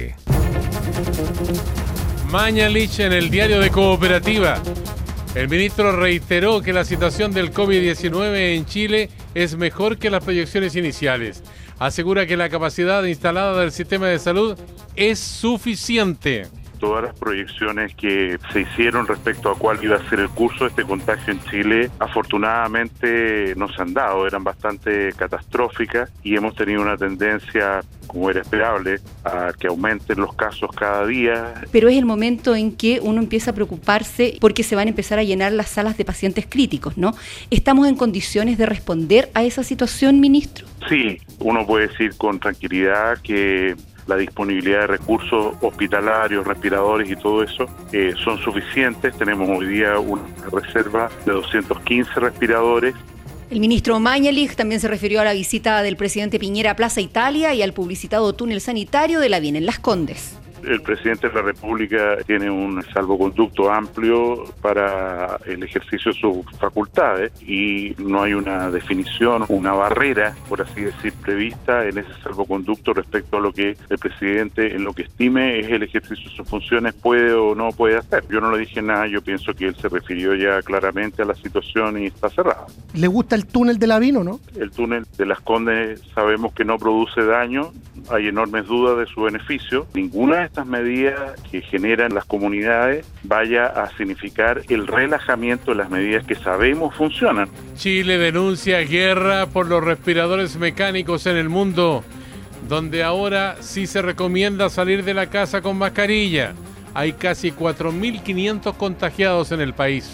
Mañalich en el Diario de Cooperativa. El ministro reiteró que la situación del COVID-19 en Chile es mejor que las proyecciones iniciales. Asegura que la capacidad instalada del sistema de salud es suficiente todas las proyecciones que se hicieron respecto a cuál iba a ser el curso de este contagio en Chile, afortunadamente no se han dado, eran bastante catastróficas y hemos tenido una tendencia, como era esperable, a que aumenten los casos cada día. Pero es el momento en que uno empieza a preocuparse porque se van a empezar a llenar las salas de pacientes críticos, ¿no? ¿Estamos en condiciones de responder a esa situación, ministro? Sí, uno puede decir con tranquilidad que la disponibilidad de recursos hospitalarios, respiradores y todo eso eh, son suficientes. Tenemos hoy día una reserva de 215 respiradores El ministro Mañalich también se refirió a la visita del presidente Piñera a Plaza Italia y al publicitado túnel sanitario de la Bien en Las Condes el presidente de la República tiene un salvoconducto amplio para el ejercicio de sus facultades y no hay una definición, una barrera, por así decir, prevista en ese salvoconducto respecto a lo que el presidente, en lo que estime es el ejercicio de sus funciones, puede o no puede hacer. Yo no le dije nada, yo pienso que él se refirió ya claramente a la situación y está cerrado. ¿Le gusta el túnel de la Vino, no? El túnel de las Condes sabemos que no produce daño, hay enormes dudas de su beneficio. Ninguna estas medidas que generan las comunidades vaya a significar el relajamiento de las medidas que sabemos funcionan. Chile denuncia guerra por los respiradores mecánicos en el mundo, donde ahora sí se recomienda salir de la casa con mascarilla. Hay casi 4.500 contagiados en el país.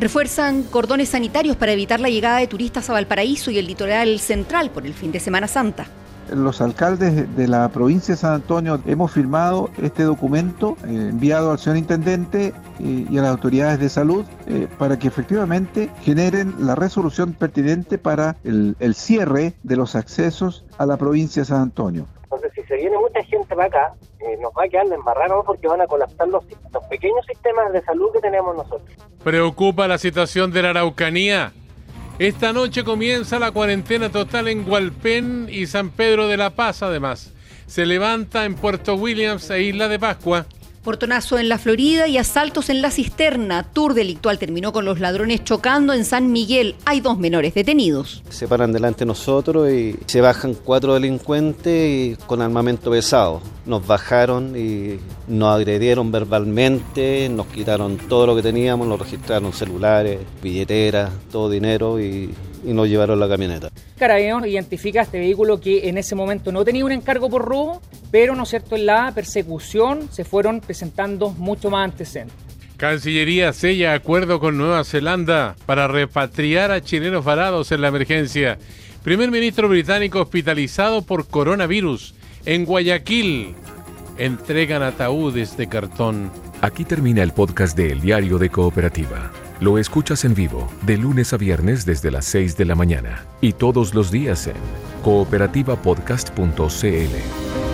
Refuerzan cordones sanitarios para evitar la llegada de turistas a Valparaíso y el litoral central por el fin de Semana Santa los alcaldes de la provincia de San Antonio hemos firmado este documento eh, enviado al señor intendente eh, y a las autoridades de salud eh, para que efectivamente generen la resolución pertinente para el, cierre de los accesos a la provincia de San Antonio. Entonces, si se viene mucha gente para acá, nos va a quedar de embarrado porque van a colapsar los, los pequeños sistemas de salud que tenemos nosotros. ¿Preocupa la situación de la Araucanía? Esta noche comienza la cuarentena total en Hualpén y San Pedro de la Paz, además. Se levanta en Puerto Williams e Isla de Pascua. Portonazo en la Florida y asaltos en la cisterna. Tour delictual terminó con los ladrones chocando en San Miguel. Hay dos menores detenidos. Se paran delante de nosotros y se bajan cuatro delincuentes con armamento pesado. Nos bajaron y nos agredieron verbalmente, nos quitaron todo lo que teníamos, nos registraron celulares, billeteras, todo dinero y, nos llevaron la camioneta. Carabineros identifica este vehículo que en ese momento no tenía un encargo por robo, pero no es cierto, en la persecución se fueron presentando mucho más antecedentes. Cancillería sella acuerdo con Nueva Zelanda para repatriar a chilenos varados en la emergencia. Primer ministro británico hospitalizado por coronavirus en Guayaquil entregan ataúdes de cartón. Aquí termina el podcast de El Diario de Cooperativa. Lo escuchas en vivo de lunes a viernes desde las 6 de la mañana y todos los días en cooperativapodcast.cl.